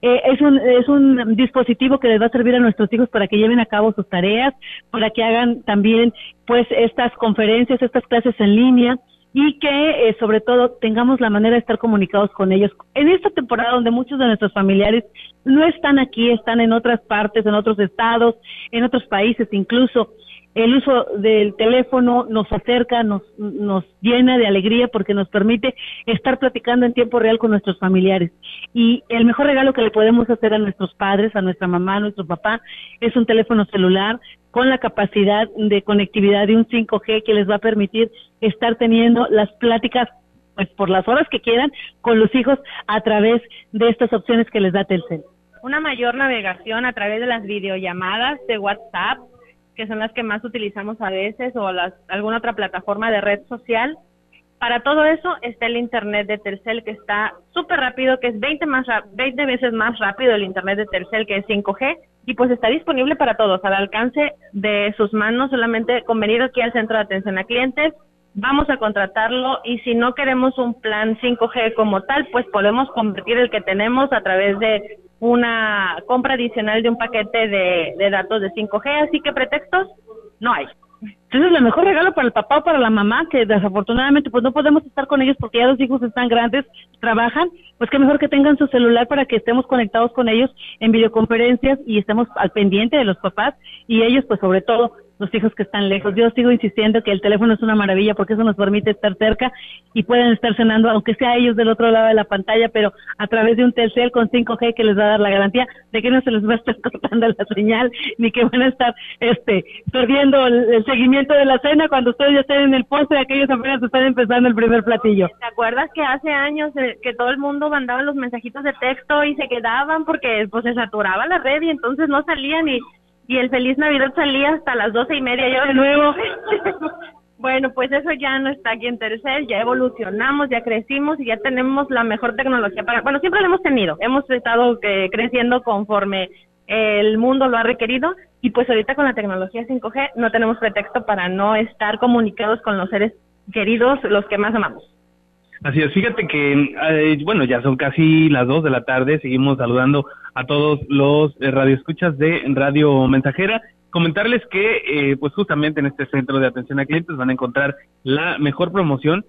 eh, es, un, es un dispositivo que les va a servir a nuestros hijos para que lleven a cabo sus tareas, para que hagan también pues estas conferencias, estas clases en línea y que sobre todo tengamos la manera de estar comunicados con ellos. En esta temporada donde muchos de nuestros familiares no están aquí, están en otras partes, en otros estados, en otros países incluso, el uso del teléfono nos acerca, nos, nos llena de alegría porque nos permite estar platicando en tiempo real con nuestros familiares. Y el mejor regalo que le podemos hacer a nuestros padres, a nuestra mamá, a nuestro papá, es un teléfono celular con la capacidad de conectividad de un 5G que les va a permitir estar teniendo las pláticas pues por las horas que quieran con los hijos a través de estas opciones que les da Telcel. Una mayor navegación a través de las videollamadas de WhatsApp, que son las que más utilizamos a veces, o las, alguna otra plataforma de red social. Para todo eso está el Internet de Telcel, que está súper rápido, que es 20, más, 20 veces más rápido el Internet de Telcel, que es 5G, y pues está disponible para todos, al alcance de sus manos, solamente con venir aquí al centro de atención a clientes, vamos a contratarlo y si no queremos un plan 5G como tal, pues podemos convertir el que tenemos a través de una compra adicional de un paquete de, datos de 5G, así que pretextos no hay. Entonces, el mejor regalo para el papá o para la mamá, que desafortunadamente pues no podemos estar con ellos porque ya los hijos están grandes, trabajan, pues que mejor que tengan su celular para que estemos conectados con ellos en videoconferencias y estemos al pendiente de los papás y ellos pues sobre todo los hijos que están lejos. Yo sigo insistiendo que el teléfono es una maravilla porque eso nos permite estar cerca y pueden estar cenando, aunque sea ellos del otro lado de la pantalla, pero a través de un Telcel con 5G que les va a dar la garantía de que no se les va a estar cortando la señal ni que van a estar este perdiendo el, seguimiento de la cena cuando ustedes ya estén en el postre, aquellos apenas están empezando el primer platillo. ¿Te acuerdas que hace años eh, que todo el mundo mandaba los mensajitos de texto y se quedaban porque pues se saturaba la red y entonces no salían y y el Feliz Navidad salía hasta las doce y media yo de nuevo. bueno, pues eso ya no está aquí en Tercer, ya evolucionamos, ya crecimos y ya tenemos la mejor tecnología para, bueno, siempre lo hemos tenido, hemos estado eh, creciendo conforme el mundo lo ha requerido y pues ahorita con la tecnología 5G no tenemos pretexto para no estar comunicados con los seres queridos, los que más amamos. Así es, fíjate que, eh, bueno, ya son casi las dos de la tarde, seguimos saludando a todos los eh, radioescuchas de Radio Mensajera. Comentarles que, eh, pues justamente en este centro de atención a clientes van a encontrar la mejor promoción.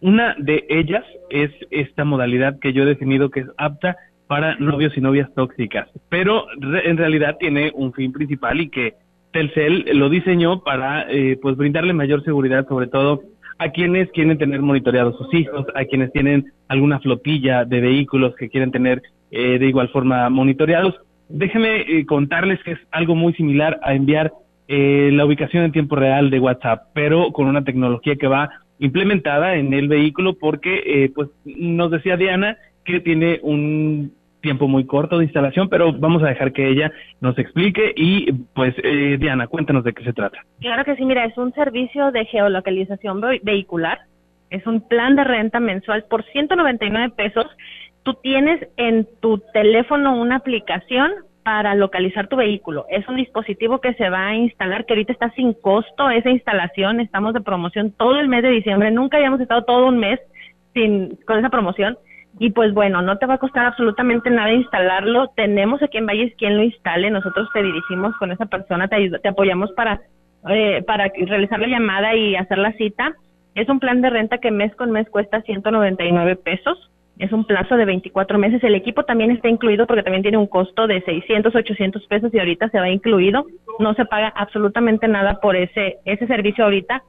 Una de ellas es esta modalidad que yo he definido que es apta para novios y novias tóxicas, pero en realidad tiene un fin principal y que Telcel lo diseñó para eh, pues brindarle mayor seguridad sobre todo a quienes quieren tener monitoreados sus hijos, a quienes tienen alguna flotilla de vehículos que quieren tener eh, de igual forma monitoreados. Déjenme eh, contarles que es algo muy similar a enviar la ubicación en tiempo real de WhatsApp, pero con una tecnología que va implementada en el vehículo porque pues nos decía Diana que tiene un tiempo muy corto de instalación, pero vamos a dejar que ella nos explique y pues eh, Diana, cuéntanos de qué se trata. Claro que sí, mira, es un servicio de geolocalización vehicular, es un plan de renta mensual por 199 pesos. Tú tienes en tu teléfono una aplicación para localizar tu vehículo. Es un dispositivo que se va a instalar, que ahorita está sin costo esa instalación, estamos de promoción todo el mes de diciembre, nunca habíamos estado todo un mes sin con esa promoción y pues bueno, no te va a costar absolutamente nada instalarlo. Tenemos aquí en Valles quien lo instale. Nosotros te dirigimos con esa persona, te, te apoyamos para, eh, para realizar la llamada y hacer la cita. Es un plan de renta que mes con mes cuesta 199 pesos. Es un plazo de 24 meses. El equipo también está incluido porque también tiene un costo de 600, 800 pesos y ahorita se va incluido. No se paga absolutamente nada por ese, ese servicio ahorita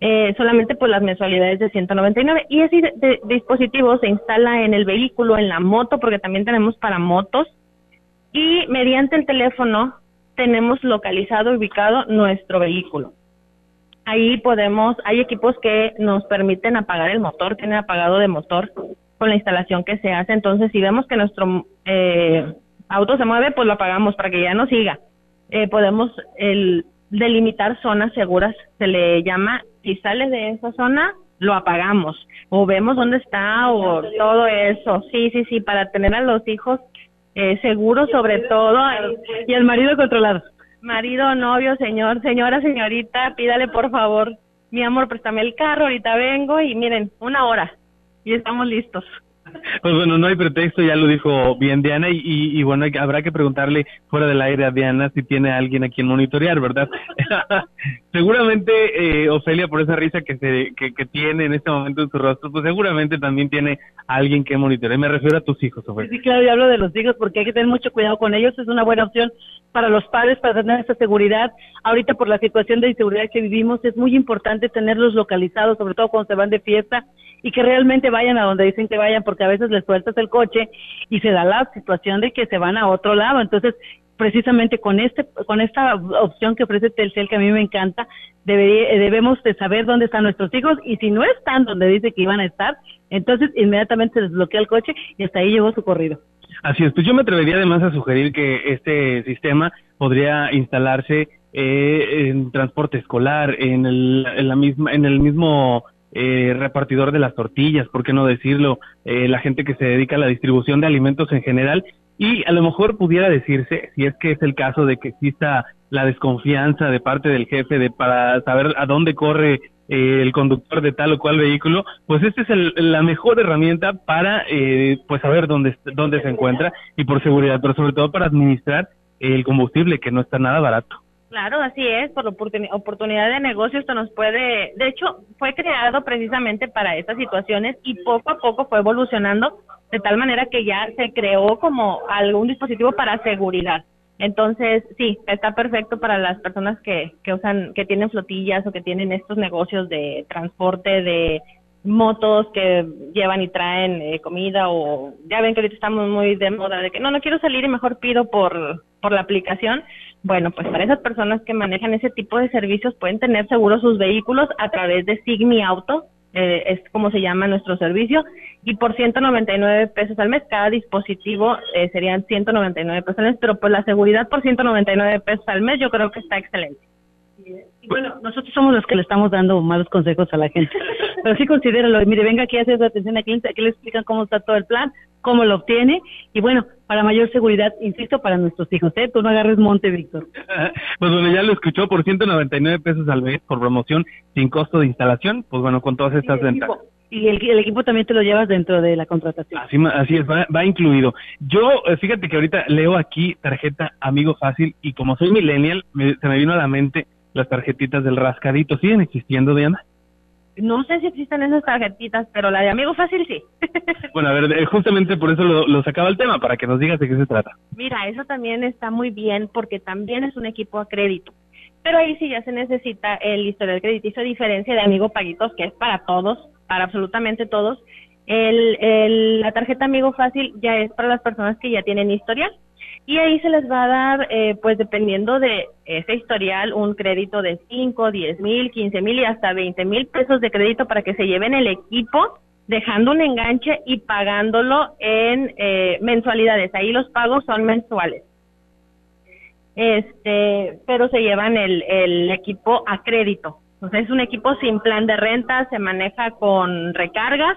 eh, solamente por las mensualidades de 199 y ese dispositivo se instala en el vehículo, en la moto, porque también tenemos para motos y mediante el teléfono tenemos localizado, ubicado nuestro vehículo. Ahí podemos, hay equipos que nos permiten apagar el motor, tienen apagado de motor con la instalación que se hace. Entonces, si vemos que nuestro eh, auto se mueve, pues lo apagamos para que ya no siga. Eh, podemos el, delimitar zonas seguras, se le llama si sale de esa zona, lo apagamos o vemos dónde está o todo eso. Sí, sí, sí, para tener a los hijos eh, seguros sobre todo y el marido controlado. Marido, novio, señor, señora, señorita, pídale por favor, mi amor, préstame el carro, ahorita vengo y miren, una hora y estamos listos. Pues bueno, no hay pretexto, ya lo dijo bien Diana, y, y, bueno, habrá que preguntarle fuera del aire a Diana si tiene alguien a quien monitorear, ¿verdad? seguramente eh, Ofelia, por esa risa que, se, que, que, tiene en este momento en su rostro, pues seguramente también tiene alguien que monitorear. Me refiero a tus hijos, Ofelia. Sí, claro, yo hablo de los hijos porque hay que tener mucho cuidado con ellos, es una buena opción para los padres para tener esta seguridad. Ahorita por la situación de inseguridad que vivimos es muy importante tenerlos localizados, sobre todo cuando se van de fiesta y que realmente vayan a donde dicen que vayan porque a veces les sueltas el coche y se da la situación de que se van a otro lado. Entonces, precisamente con este con esta opción que ofrece Telcel que a mí me encanta, debemos de saber dónde están nuestros hijos y si no están donde dice que iban a estar, entonces inmediatamente se desbloquea el coche y hasta ahí llegó su corrido. Así es, pues yo me atrevería además a sugerir que este sistema podría instalarse eh, en transporte escolar, en el, en la misma, en el mismo eh, repartidor de las tortillas, ¿por qué no decirlo? Eh, la gente que se dedica a la distribución de alimentos en general y a lo mejor pudiera decirse, si es que es el caso de que exista la desconfianza de parte del jefe de para saber a dónde corre eh, el conductor de tal o cual vehículo, pues esta es el, la mejor herramienta para eh, pues saber dónde dónde se encuentra y por seguridad, pero sobre todo para administrar el combustible que no está nada barato. Claro, así es, por oportunidad de negocio esto nos puede, de hecho, fue creado precisamente para estas situaciones y poco a poco fue evolucionando de tal manera que ya se creó como algún dispositivo para seguridad. Entonces, sí, está perfecto para las personas que, que usan, que tienen flotillas o que tienen estos negocios de transporte de motos que llevan y traen eh, comida o ya ven que ahorita estamos muy de moda de que no, no quiero salir y mejor pido por, por la aplicación. Bueno, pues para esas personas que manejan ese tipo de servicios pueden tener seguros sus vehículos a través de Sigmi Auto, eh, es como se llama nuestro servicio, y por 199 pesos al mes, cada dispositivo eh, serían 199 pesos al mes, pero pues la seguridad por 199 pesos al mes yo creo que está excelente. Bueno, nosotros somos los que le estamos dando malos consejos a la gente, pero sí considéralo, mire, venga aquí a hacer atención a cliente, aquí le explican cómo está todo el plan, cómo lo obtiene y bueno, para mayor seguridad, insisto, para nuestros hijos. ¿eh? Tú no agarres monte, Víctor. pues bueno, ya lo escuchó por 199 pesos al mes por promoción sin costo de instalación, pues bueno, con todas estas ventajas. Y el, equipo también te lo llevas dentro de la contratación. Así, así es, va, incluido. Yo, eh, fíjate que ahorita leo aquí tarjeta Amigo Fácil y como soy millennial, se me vino a la mente las tarjetitas del rascadito. ¿Siguen existiendo, Diana? No sé si existen esas tarjetitas, pero la de Amigo Fácil sí. bueno, a ver, eh, justamente por eso lo, lo, sacaba el tema, para que nos digas de qué se trata. Mira, eso también está muy bien porque también es un equipo a crédito. Pero ahí sí ya se necesita el historial crediticio, a diferencia de Amigo Paguitos, que es para todos, para absolutamente todos. El, el, la tarjeta Amigo Fácil ya es para las personas que ya tienen historial y ahí se les va a dar, eh, pues dependiendo de ese historial, un crédito de 5, 10 mil, 15 mil y hasta 20 mil pesos de crédito para que se lleven el equipo, dejando un enganche y pagándolo en eh, mensualidades. Ahí los pagos son mensuales. Este, pero se llevan el, el equipo a crédito. Entonces es un equipo sin plan de renta, se maneja con recargas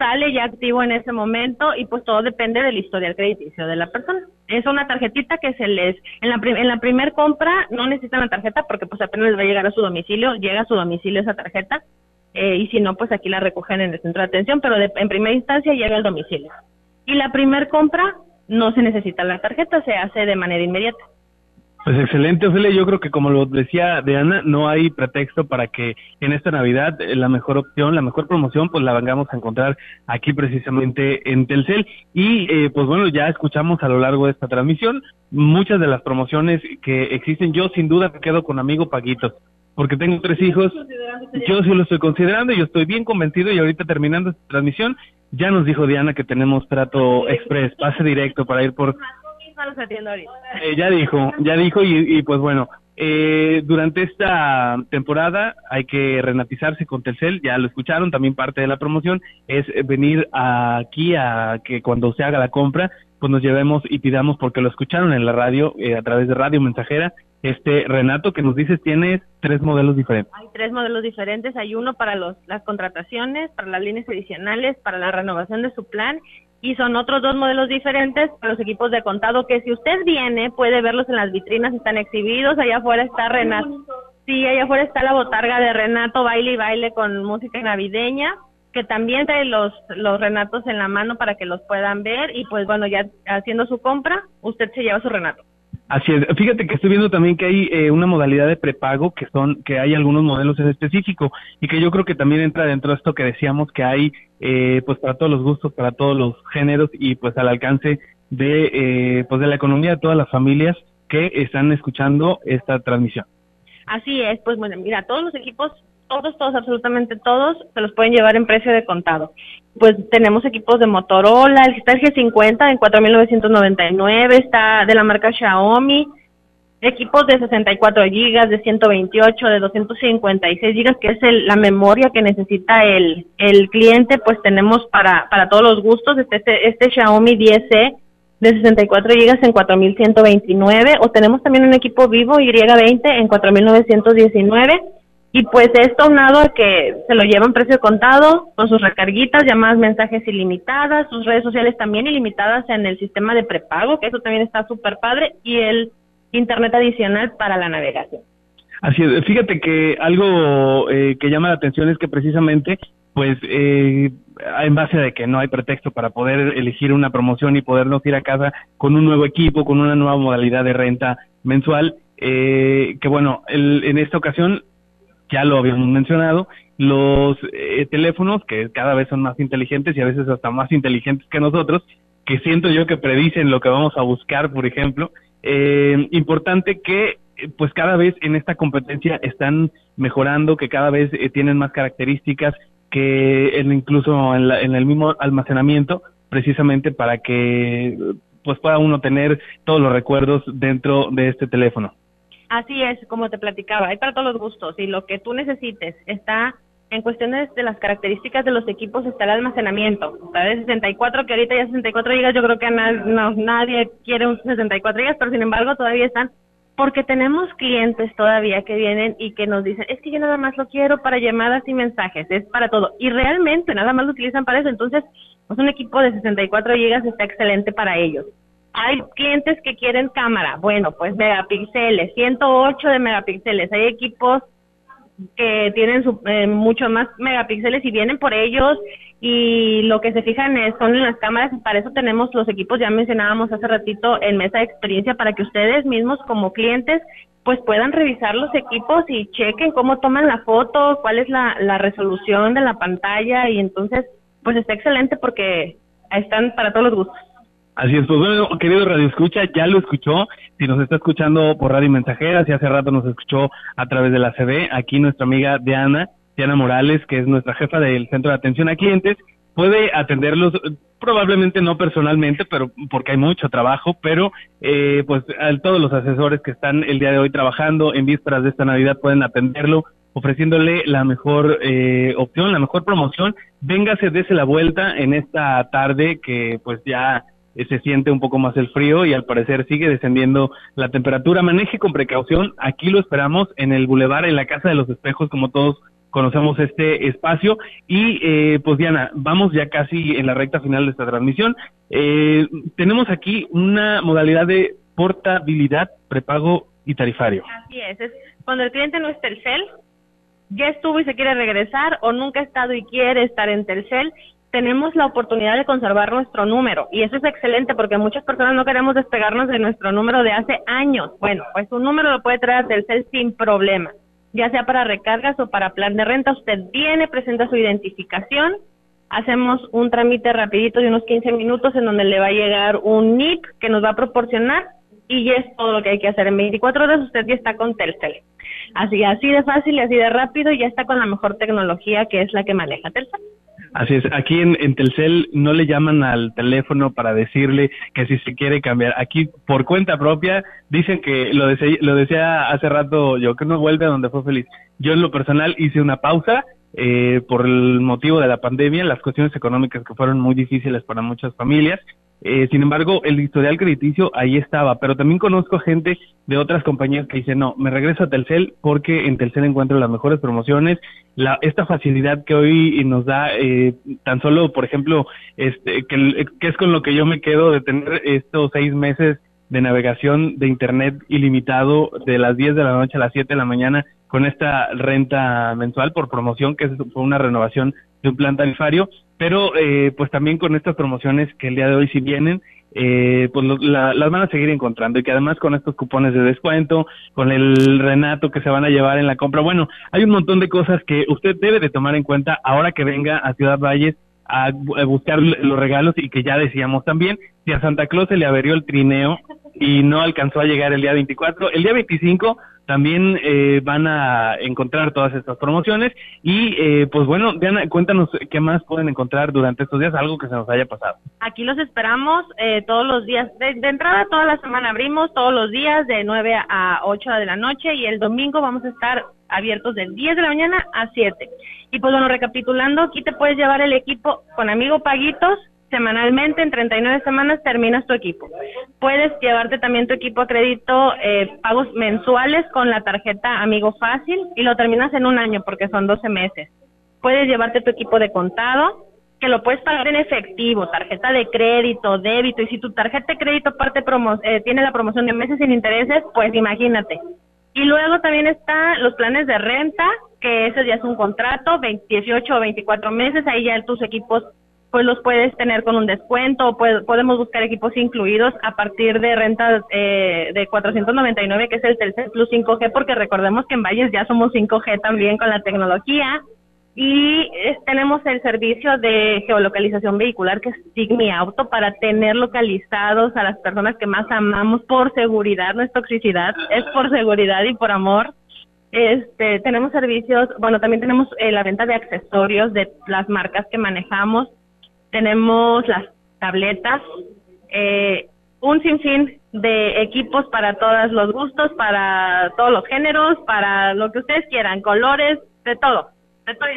sale ya activo en ese momento y pues todo depende del historial crediticio de la persona. Es una tarjetita que se les, en la, en la primer compra no necesitan la tarjeta porque pues apenas les va a llegar a su domicilio, llega a su domicilio esa tarjeta eh, y si no pues aquí la recogen en el centro de atención, pero en primera instancia llega al domicilio. Y la primer compra no se necesita la tarjeta, se hace de manera inmediata. Pues excelente, Ophelia. Yo creo que como lo decía Diana, no hay pretexto para que en esta Navidad eh, la mejor opción, la mejor promoción, pues la vengamos a encontrar aquí precisamente en Telcel. Y eh, pues bueno, ya escuchamos a lo largo de esta transmisión muchas de las promociones que existen. Yo sin duda me quedo con amigo Paguitos, porque tengo tres hijos. Yo sí lo estoy considerando, y yo estoy bien convencido y ahorita terminando esta transmisión, ya nos dijo Diana que tenemos trato express, pase directo para ir por eh, ya dijo, ya dijo y, pues bueno, eh, durante esta temporada hay que renatizarse con Telcel, ya lo escucharon, también parte de la promoción es venir aquí a que cuando se haga la compra, pues nos llevemos y pidamos, porque lo escucharon en la radio, eh, a través de Radio Mensajera, este Renato que nos dices tiene tres modelos diferentes. Hay tres modelos diferentes, hay uno para los, las contrataciones, para las líneas adicionales, para la renovación de su plan y son otros dos modelos diferentes para los equipos de contado que si usted viene puede verlos en las vitrinas, están exhibidos, allá afuera está Renato. Sí, allá afuera está la botarga de Renato, baile y baile con música navideña, que también trae los, los Renatos en la mano para que los puedan ver y pues bueno, ya haciendo su compra, usted se lleva su Renato. Así es. Fíjate que estoy viendo también que hay eh, una modalidad de prepago que son que hay algunos modelos en específico y que yo creo que también entra dentro de esto que decíamos que hay eh, pues para todos los gustos, para todos los géneros y pues al alcance de eh, pues de la economía de todas las familias que están escuchando esta transmisión. Así es, pues bueno, mira, todos los equipos todos, todos, absolutamente todos, se los pueden llevar en precio de contado. Pues tenemos equipos de Motorola, el está el G50 en 4.999, está de la marca Xiaomi, equipos de 64 gigas, de 128, de 256 gigas, que es la memoria que necesita el, el cliente, pues tenemos para, para todos los gustos, este, este, este Xiaomi 10C de 64 gigas en 4129, o tenemos también un equipo vivo Y20 en 4919 y pues esto unado a que se lo llevan precio contado, con sus recarguitas, llamadas, mensajes ilimitadas, sus redes sociales también ilimitadas en el sistema de prepago, que eso también está súper padre, y el internet adicional para la navegación. Así es, fíjate que algo eh, que llama la atención es que precisamente, pues, eh, en base a que no hay pretexto para poder elegir una promoción y podernos ir a casa con un nuevo equipo, con una nueva modalidad de renta mensual, eh, que bueno, el, en esta ocasión ya lo habíamos mencionado, los eh, teléfonos que cada vez son más inteligentes y a veces hasta más inteligentes que nosotros, que siento yo que predicen lo que vamos a buscar, por ejemplo. Eh, importante que pues cada vez en esta competencia están mejorando, que cada vez eh, tienen más características que incluso en, en el mismo almacenamiento, precisamente para que pues pueda uno tener todos los recuerdos dentro de este teléfono. Así es, como te platicaba, hay para todos los gustos y lo que tú necesites está en cuestiones de las características de los equipos está el almacenamiento. Está de 64, que ahorita ya 64 gigas, yo creo que nadie quiere un 64 gigas, pero sin embargo todavía están, porque tenemos clientes todavía que vienen y que nos dicen, es que yo nada más lo quiero para llamadas y mensajes, es para todo. Y realmente nada más lo utilizan para eso. Entonces, Pues un equipo de 64 gigas está excelente para ellos. Hay clientes que quieren cámara, bueno, pues megapíxeles, 108 de megapíxeles. Hay equipos que tienen su, eh, mucho más megapíxeles y vienen por ellos y lo que se fijan es, son las cámaras y para eso tenemos los equipos, ya mencionábamos hace ratito en mesa de experiencia para que ustedes mismos como clientes pues puedan revisar los equipos y chequen cómo toman la foto, cuál es la, la resolución de la pantalla y entonces pues está excelente porque están para todos los gustos. Así es, pues bueno, querido Radio Escucha, ya lo escuchó. Si nos está escuchando por Radio Mensajera, si hace rato nos escuchó a través de la CD, aquí nuestra amiga Diana, Diana Morales, que es nuestra jefa del Centro de Atención a Clientes, puede atenderlos probablemente no personalmente, pero porque hay mucho trabajo, pero eh, pues a todos los asesores que están el día de hoy trabajando en vísperas de esta Navidad pueden atenderlo ofreciéndole la mejor eh, opción, la mejor promoción. Véngase, dése la vuelta en esta tarde que pues ya se siente un poco más el frío y al parecer sigue descendiendo la temperatura. Maneje con precaución. Aquí lo esperamos en el bulevar, en la Casa de los Espejos, como todos conocemos este espacio. Y eh, pues Diana, vamos ya casi en la recta final de esta transmisión. Eh, tenemos aquí una modalidad de portabilidad, prepago y tarifario. Así es, es cuando el cliente no es Telcel, ya estuvo y se quiere regresar o nunca ha estado y quiere estar en Telcel, tenemos la oportunidad de conservar nuestro número y eso es excelente porque muchas personas no queremos despegarnos de nuestro número de hace años. Bueno, pues un número lo puede traer a Telcel sin problema, ya sea para recargas o para plan de renta. Usted viene, presenta su identificación, hacemos un trámite rapidito de unos 15 minutos en donde le va a llegar un NIP que nos va a proporcionar y ya es todo lo que hay que hacer. En 24 horas usted ya está con Telcel. Así, así de fácil y así de rápido y ya está con la mejor tecnología que es la que maneja Telcel. Así es, aquí en, Telcel no le llaman al teléfono para decirle que si se quiere cambiar. Aquí por cuenta propia dicen que lo, lo decía hace rato yo, que no vuelve a donde fue feliz. Yo en lo personal hice una pausa eh, por el motivo de la pandemia, las cuestiones económicas que fueron muy difíciles para muchas familias. Eh, sin embargo, el historial crediticio ahí estaba, pero también conozco gente de otras compañías que dicen, no, me regreso a Telcel porque en Telcel encuentro las mejores promociones, la, esta facilidad que hoy nos da, eh, tan solo, por ejemplo, este, que, que es con lo que yo me quedo de tener estos seis meses de navegación de Internet ilimitado de las 10 de la noche a las 7 de la mañana con esta renta mensual por promoción, que es una renovación de un plan tarifario, pero eh, pues también con estas promociones que el día de hoy si vienen, eh, pues las van a seguir encontrando y que además con estos cupones de descuento, con el Renato que se van a llevar en la compra, bueno, hay un montón de cosas que usted debe de tomar en cuenta ahora que venga a Ciudad Valles a, buscar los regalos y que ya decíamos también, si a Santa Claus se le averió el trineo y no alcanzó a llegar el día 24, el día 25 también eh, van a encontrar todas estas promociones y eh, pues bueno, Diana, cuéntanos qué más pueden encontrar durante estos días, algo que se nos haya pasado. Aquí los esperamos eh, todos los días, de, de, entrada toda la semana abrimos todos los días de 9 a 8 de la noche y el domingo vamos a estar abiertos del 10 de la mañana a 7. Y pues bueno, recapitulando, aquí te puedes llevar el equipo con amigo Paguitos semanalmente, en 39 semanas terminas tu equipo. Puedes llevarte también tu equipo a crédito, eh, pagos mensuales con la tarjeta Amigo Fácil y lo terminas en un año porque son 12 meses. Puedes llevarte tu equipo de contado, que lo puedes pagar en efectivo, tarjeta de crédito, débito, y si tu tarjeta de crédito parte promo eh, tiene la promoción de meses sin intereses, pues imagínate. Y luego también están los planes de renta, que ese ya es un contrato, 18 o 24 meses, ahí ya tus equipos pues los puedes tener con un descuento, podemos buscar equipos incluidos a partir de renta eh, de 499, que es el Telcel Plus 5G, porque recordemos que en Valles ya somos 5G también con la tecnología. Y eh, tenemos el servicio de geolocalización vehicular, que es Sigmi Auto, para tener localizados a las personas que más amamos por seguridad, no es toxicidad, es por seguridad y por amor. Este, tenemos servicios, bueno, también tenemos eh, la venta de accesorios de las marcas que manejamos tenemos las tabletas, eh, un sinfín de equipos para todos los gustos, para todos los géneros, para lo que ustedes quieran, colores, de todo. De todo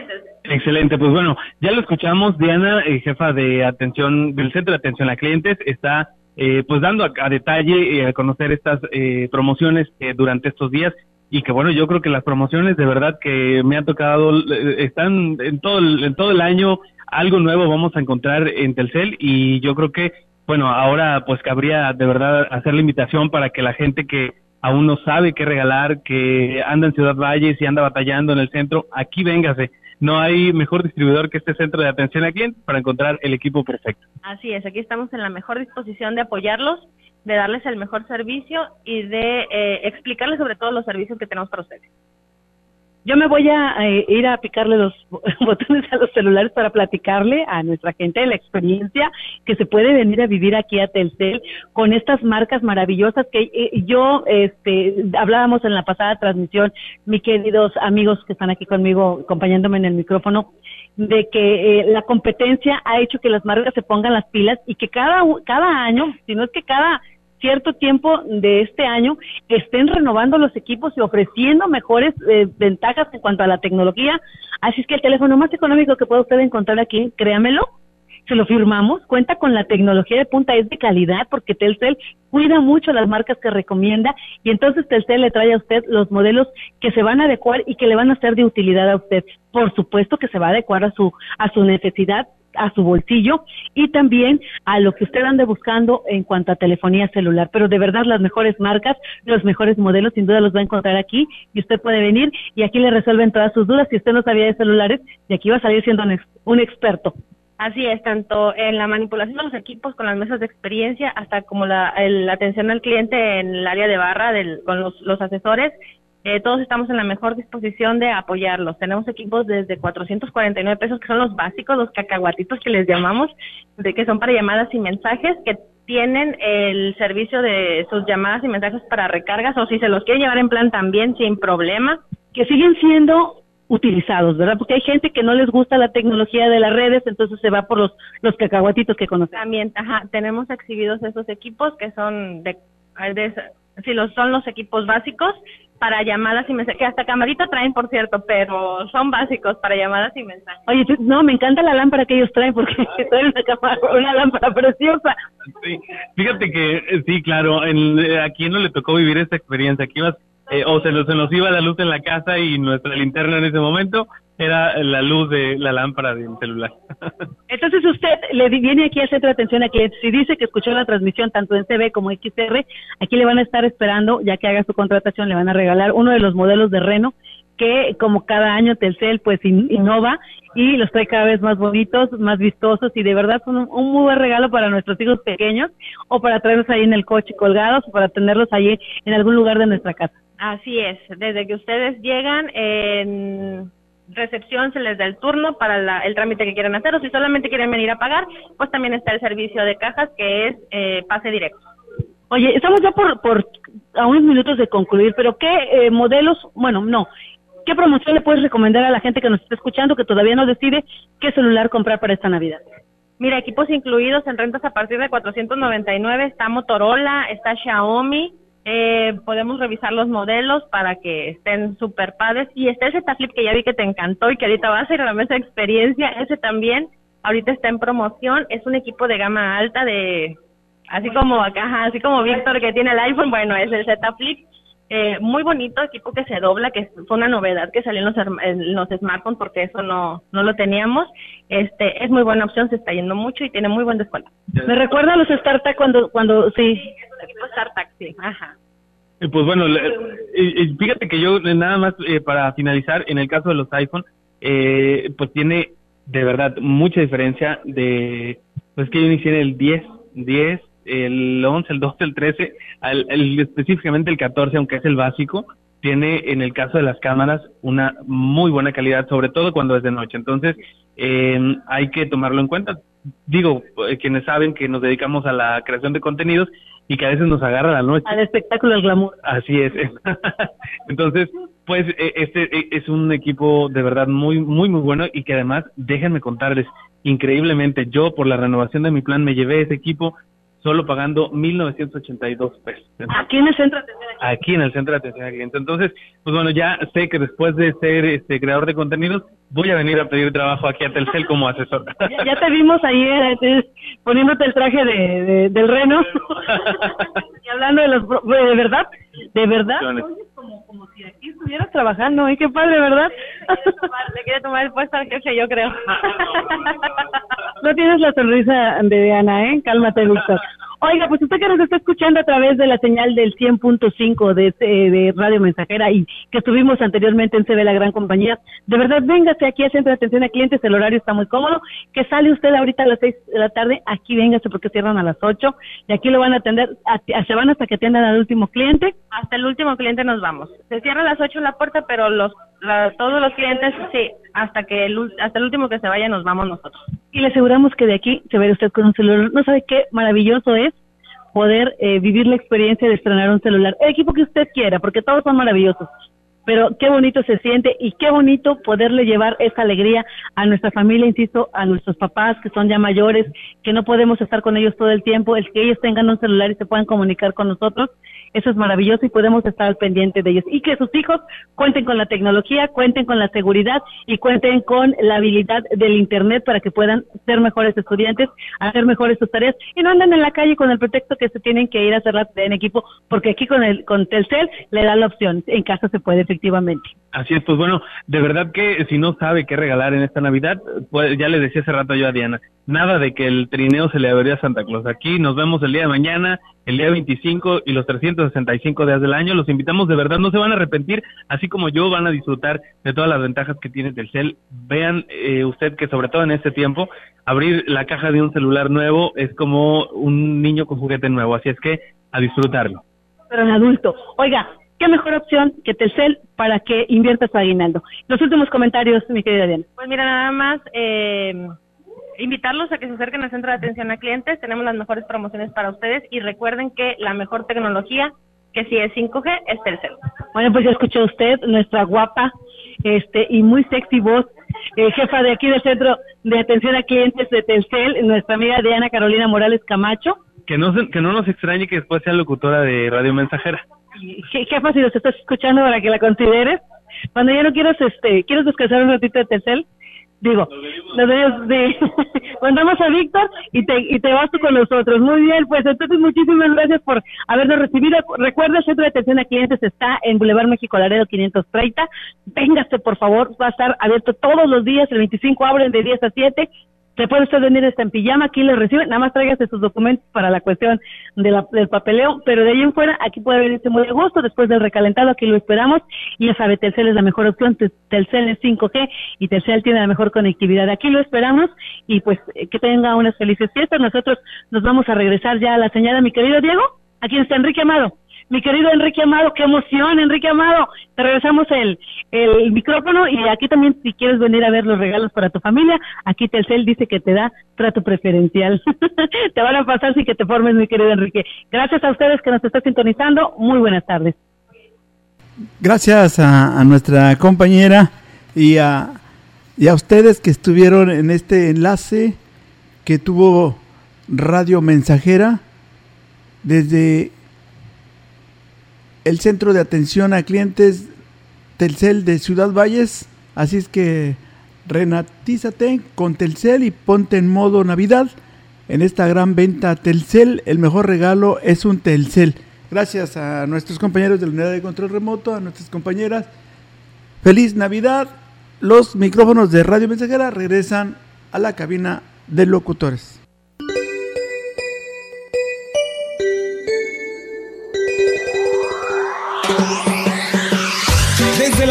Excelente, pues bueno, ya lo escuchamos, Diana, eh, jefa de atención del Centro de Atención a Clientes, está eh, pues dando a, detalle eh, a conocer estas eh, promociones durante estos días y que bueno, yo creo que las promociones de verdad que me ha tocado están en todo el, en todo el año algo nuevo vamos a encontrar en Telcel y yo creo que, bueno, ahora pues cabría de verdad hacer la invitación para que la gente que aún no sabe qué regalar, que anda en Ciudad Valles y anda batallando en el centro, aquí véngase. No hay mejor distribuidor que este centro de atención al cliente para encontrar el equipo perfecto. Así es, aquí estamos en la mejor disposición de apoyarlos, de darles el mejor servicio y de eh, explicarles sobre todo los servicios que tenemos para ustedes. Yo me voy a eh, ir a picarle los botones a los celulares para platicarle a nuestra gente de la experiencia que se puede venir a vivir aquí a Telcel con estas marcas maravillosas que eh, yo, este, hablábamos en la pasada transmisión, mis queridos amigos que están aquí conmigo acompañándome en el micrófono, de que eh, la competencia ha hecho que las marcas se pongan las pilas y que cada, cada año, si no es que cada cierto tiempo de este año estén renovando los equipos y ofreciendo mejores eh, ventajas en cuanto a la tecnología. Así es que el teléfono más económico que puede usted encontrar aquí, créamelo, se lo firmamos, cuenta con la tecnología de punta, es de calidad porque Telcel cuida mucho las marcas que recomienda y entonces Telcel le trae a usted los modelos que se van a adecuar y que le van a ser de utilidad a usted. Por supuesto que se va a adecuar a su a su necesidad a su bolsillo y también a lo que usted ande buscando en cuanto a telefonía celular. Pero de verdad las mejores marcas, los mejores modelos, sin duda los va a encontrar aquí y usted puede venir y aquí le resuelven todas sus dudas. Si usted no sabía de celulares, de aquí va a salir siendo un, experto. Así es, tanto en la manipulación de los equipos con las mesas de experiencia hasta como la, atención al cliente en el área de barra del, con los, los asesores eh, todos estamos en la mejor disposición de apoyarlos. Tenemos equipos desde 449 pesos, que son los básicos, los cacahuatitos que les llamamos, de que son para llamadas y mensajes, que tienen el servicio de sus llamadas y mensajes para recargas, o si se los quiere llevar en plan también, sin problema. Que siguen siendo utilizados, ¿verdad? Porque hay gente que no les gusta la tecnología de las redes, entonces se va por los, los cacahuatitos que conocen. También, ajá, tenemos exhibidos esos equipos que son de, de si los son los equipos básicos para llamadas y mensajes, que hasta camarita traen, por cierto, pero son básicos para llamadas y mensajes. Oye, no, me encanta la lámpara que ellos traen porque traen una, una lámpara preciosa. Sí, fíjate que eh, sí, claro, en, eh, a quién no le tocó vivir esta experiencia, aquí vas, eh, o se nos, se nos iba la luz en la casa y nuestra linterna en ese momento era la luz de la lámpara del celular. Entonces usted le viene aquí a centro de atención a clientes si dice que escuchó la transmisión tanto en CB como en XR, aquí le van a estar esperando, ya que haga su contratación, le van a regalar uno de los modelos de Reno que como cada año Telcel pues innova y los trae cada vez más bonitos, más vistosos y de verdad son un, un, muy buen regalo para nuestros hijos pequeños o para traerlos ahí en el coche colgados o para tenerlos ahí en algún lugar de nuestra casa. Así es, desde que ustedes llegan en recepción se les da el turno para el trámite que quieran hacer o si solamente quieren venir a pagar, pues también está el servicio de cajas que es eh, pase directo. Oye, estamos ya por, por a unos minutos de concluir, pero ¿qué eh, modelos, bueno, no, qué promoción le puedes recomendar a la gente que nos está escuchando que todavía no decide qué celular comprar para esta Navidad? Mira, equipos incluidos en rentas a partir de 499, está Motorola, está Xiaomi, eh, podemos revisar los modelos para que estén super padres. Y está ese Flip que ya vi que te encantó y que ahorita va a ser la mesa de experiencia. Ese también ahorita está en promoción. Es un equipo de gama alta de, así como acá, así como Víctor que tiene el iPhone, bueno, es el Z Flip. Eh, muy bonito, equipo que se dobla, que fue una novedad que salió en los, en los smartphones porque eso no, no lo teníamos. Este, es muy buena opción, se está yendo mucho y tiene muy buen descuento. Me recuerda a los StarTAC cuando, cuando, sí. Equipo StarTAC, sí, ajá. Eh, pues bueno, fíjate que yo nada más eh, para finalizar, en el caso de los iPhone, eh, pues tiene de verdad mucha diferencia de, pues que yo inicié el 10, 10, el 11, el 12, el 13, el, específicamente el 14, aunque es el básico, tiene en el caso de las cámaras una muy buena calidad, sobre todo cuando es de noche. Entonces, eh, hay que tomarlo en cuenta. Digo, eh, quienes saben que nos dedicamos a la creación de contenidos y que a veces nos agarra la noche. Al espectáculo, al glamour. Así es. Entonces, pues e, este e, es un equipo de verdad muy, muy, muy bueno y que además, déjenme contarles, increíblemente, yo por la renovación de mi plan me llevé ese equipo solo pagando 1.982 pesos. Aquí en el centro de atención Aquí en el centro de atención al cliente. Entonces, pues bueno, ya sé que después de ser este creador de contenidos, voy a venir a pedir trabajo aquí a Telcel como asesor. Ya, te vimos ayer eh, poniéndote el traje de, del reno y hablando de los... ¿De verdad? ¿De verdad? Como, como si aquí estuvieras trabajando, ¿eh? Qué padre, ¿verdad? Le quiere tomar el puesto al jefe, yo creo. No tienes la sonrisa de Diana, ¿eh? Cálmate, Víctor. Oiga, pues usted que nos está escuchando a través de la señal del 100.5 de, eh, de Radio Mensajera y que estuvimos anteriormente en CB La Gran Compañía, de verdad, véngase aquí al Centro de Atención a Clientes, el horario está muy cómodo, que sale usted ahorita a las 6 de la tarde, aquí véngase porque cierran a las 8 y aquí lo van a atender, se van hasta que atiendan al último cliente. Hasta el último cliente nos vamos. Se cierra a las 8 la puerta, pero los todos los clientes, sí, hasta que el, hasta el último que se vaya nos vamos nosotros. Y le aseguramos que de aquí se verá usted con un celular. No sabe qué maravilloso es poder eh, vivir la experiencia de estrenar un celular. El equipo que usted quiera, porque todos son maravillosos. Pero qué bonito se siente y qué bonito poderle llevar esa alegría a nuestra familia, insisto, a nuestros papás que son ya mayores, que no podemos estar con ellos todo el tiempo, el que ellos tengan un celular y se puedan comunicar con nosotros eso es maravilloso y podemos estar al pendiente de ellos. Y que sus hijos cuenten con la tecnología, cuenten con la seguridad y cuenten con la habilidad del Internet para que puedan ser mejores estudiantes, hacer mejores sus tareas y no anden en la calle con el pretexto que se tienen que ir a hacer la en equipo, porque aquí con el con Telcel le da la opción, en caso se puede efectivamente. Así es, pues bueno, de verdad que si no sabe qué regalar en esta Navidad, pues ya le decía hace rato yo a Diana, nada de que el trineo se le avería a Santa Claus. Aquí nos vemos el día de mañana, el día 25 y los 365 días del año. Los invitamos de verdad, no se van a arrepentir, así como yo van a disfrutar de todas las ventajas que tiene Telcel. Vean eh, usted que sobre todo en este tiempo, abrir la caja de un celular nuevo es como un niño con juguete nuevo, así es que a disfrutarlo. Pero en adulto. Oiga, qué mejor opción que Telcel para que inviertas su aguinaldo. Los últimos comentarios, mi querida Diana. Pues mira, nada más... Eh invitarlos a que se acerquen al centro de atención a clientes. Tenemos las mejores promociones para ustedes y recuerden que la mejor tecnología, que si es 5G, es Telcel. Bueno, pues ya escuchó usted, nuestra guapa este y muy sexy voz, eh, jefa de aquí del centro de atención a clientes de Telcel, nuestra amiga Diana Carolina Morales Camacho. Que no, que no nos extrañe que después sea locutora de Radio Mensajera. Jefa, si nos estás escuchando para que la consideres, cuando ya no quieras, este, quieres descansar un ratito de Telcel, Digo, nos de, mandamos a Víctor y te, y te vas tú con nosotros. Muy bien, pues entonces muchísimas gracias por habernos recibido. Recuerda, el Centro de Atención a Clientes está en Boulevard México Laredo 530. Véngase, por favor, va a estar abierto todos los días, el 25 abren de 10 a 7 se puede usted venir hasta en pijama, aquí le reciben, nada más tráigase sus documentos para la cuestión de la, del papeleo, pero de ahí en fuera, aquí puede venirse muy a gusto, después del recalentado, aquí lo esperamos, y ya sabe, Telcel es la mejor opción, Telcel es 5G, y Telcel tiene la mejor conectividad, aquí lo esperamos, y pues eh, que tenga unas felices fiestas, nosotros nos vamos a regresar ya a la señal, mi querido Diego, aquí está Enrique Amado. Mi querido Enrique Amado, qué emoción, Enrique Amado. Te regresamos el, el micrófono y aquí también si quieres venir a ver los regalos para tu familia, aquí Telcel dice que te da trato preferencial. te van a pasar si que te formes, mi querido Enrique. Gracias a ustedes que nos están sintonizando. Muy buenas tardes. Gracias a, nuestra compañera y a, y a ustedes que estuvieron en este enlace que tuvo Radio Mensajera desde el centro de atención a clientes Telcel de Ciudad Valles. Así es que renatízate con Telcel y ponte en modo Navidad. En esta gran venta Telcel, el mejor regalo es un Telcel. Gracias a nuestros compañeros de la unidad de control remoto, a nuestras compañeras. Feliz Navidad. Los micrófonos de Radio Mensajera regresan a la cabina de locutores.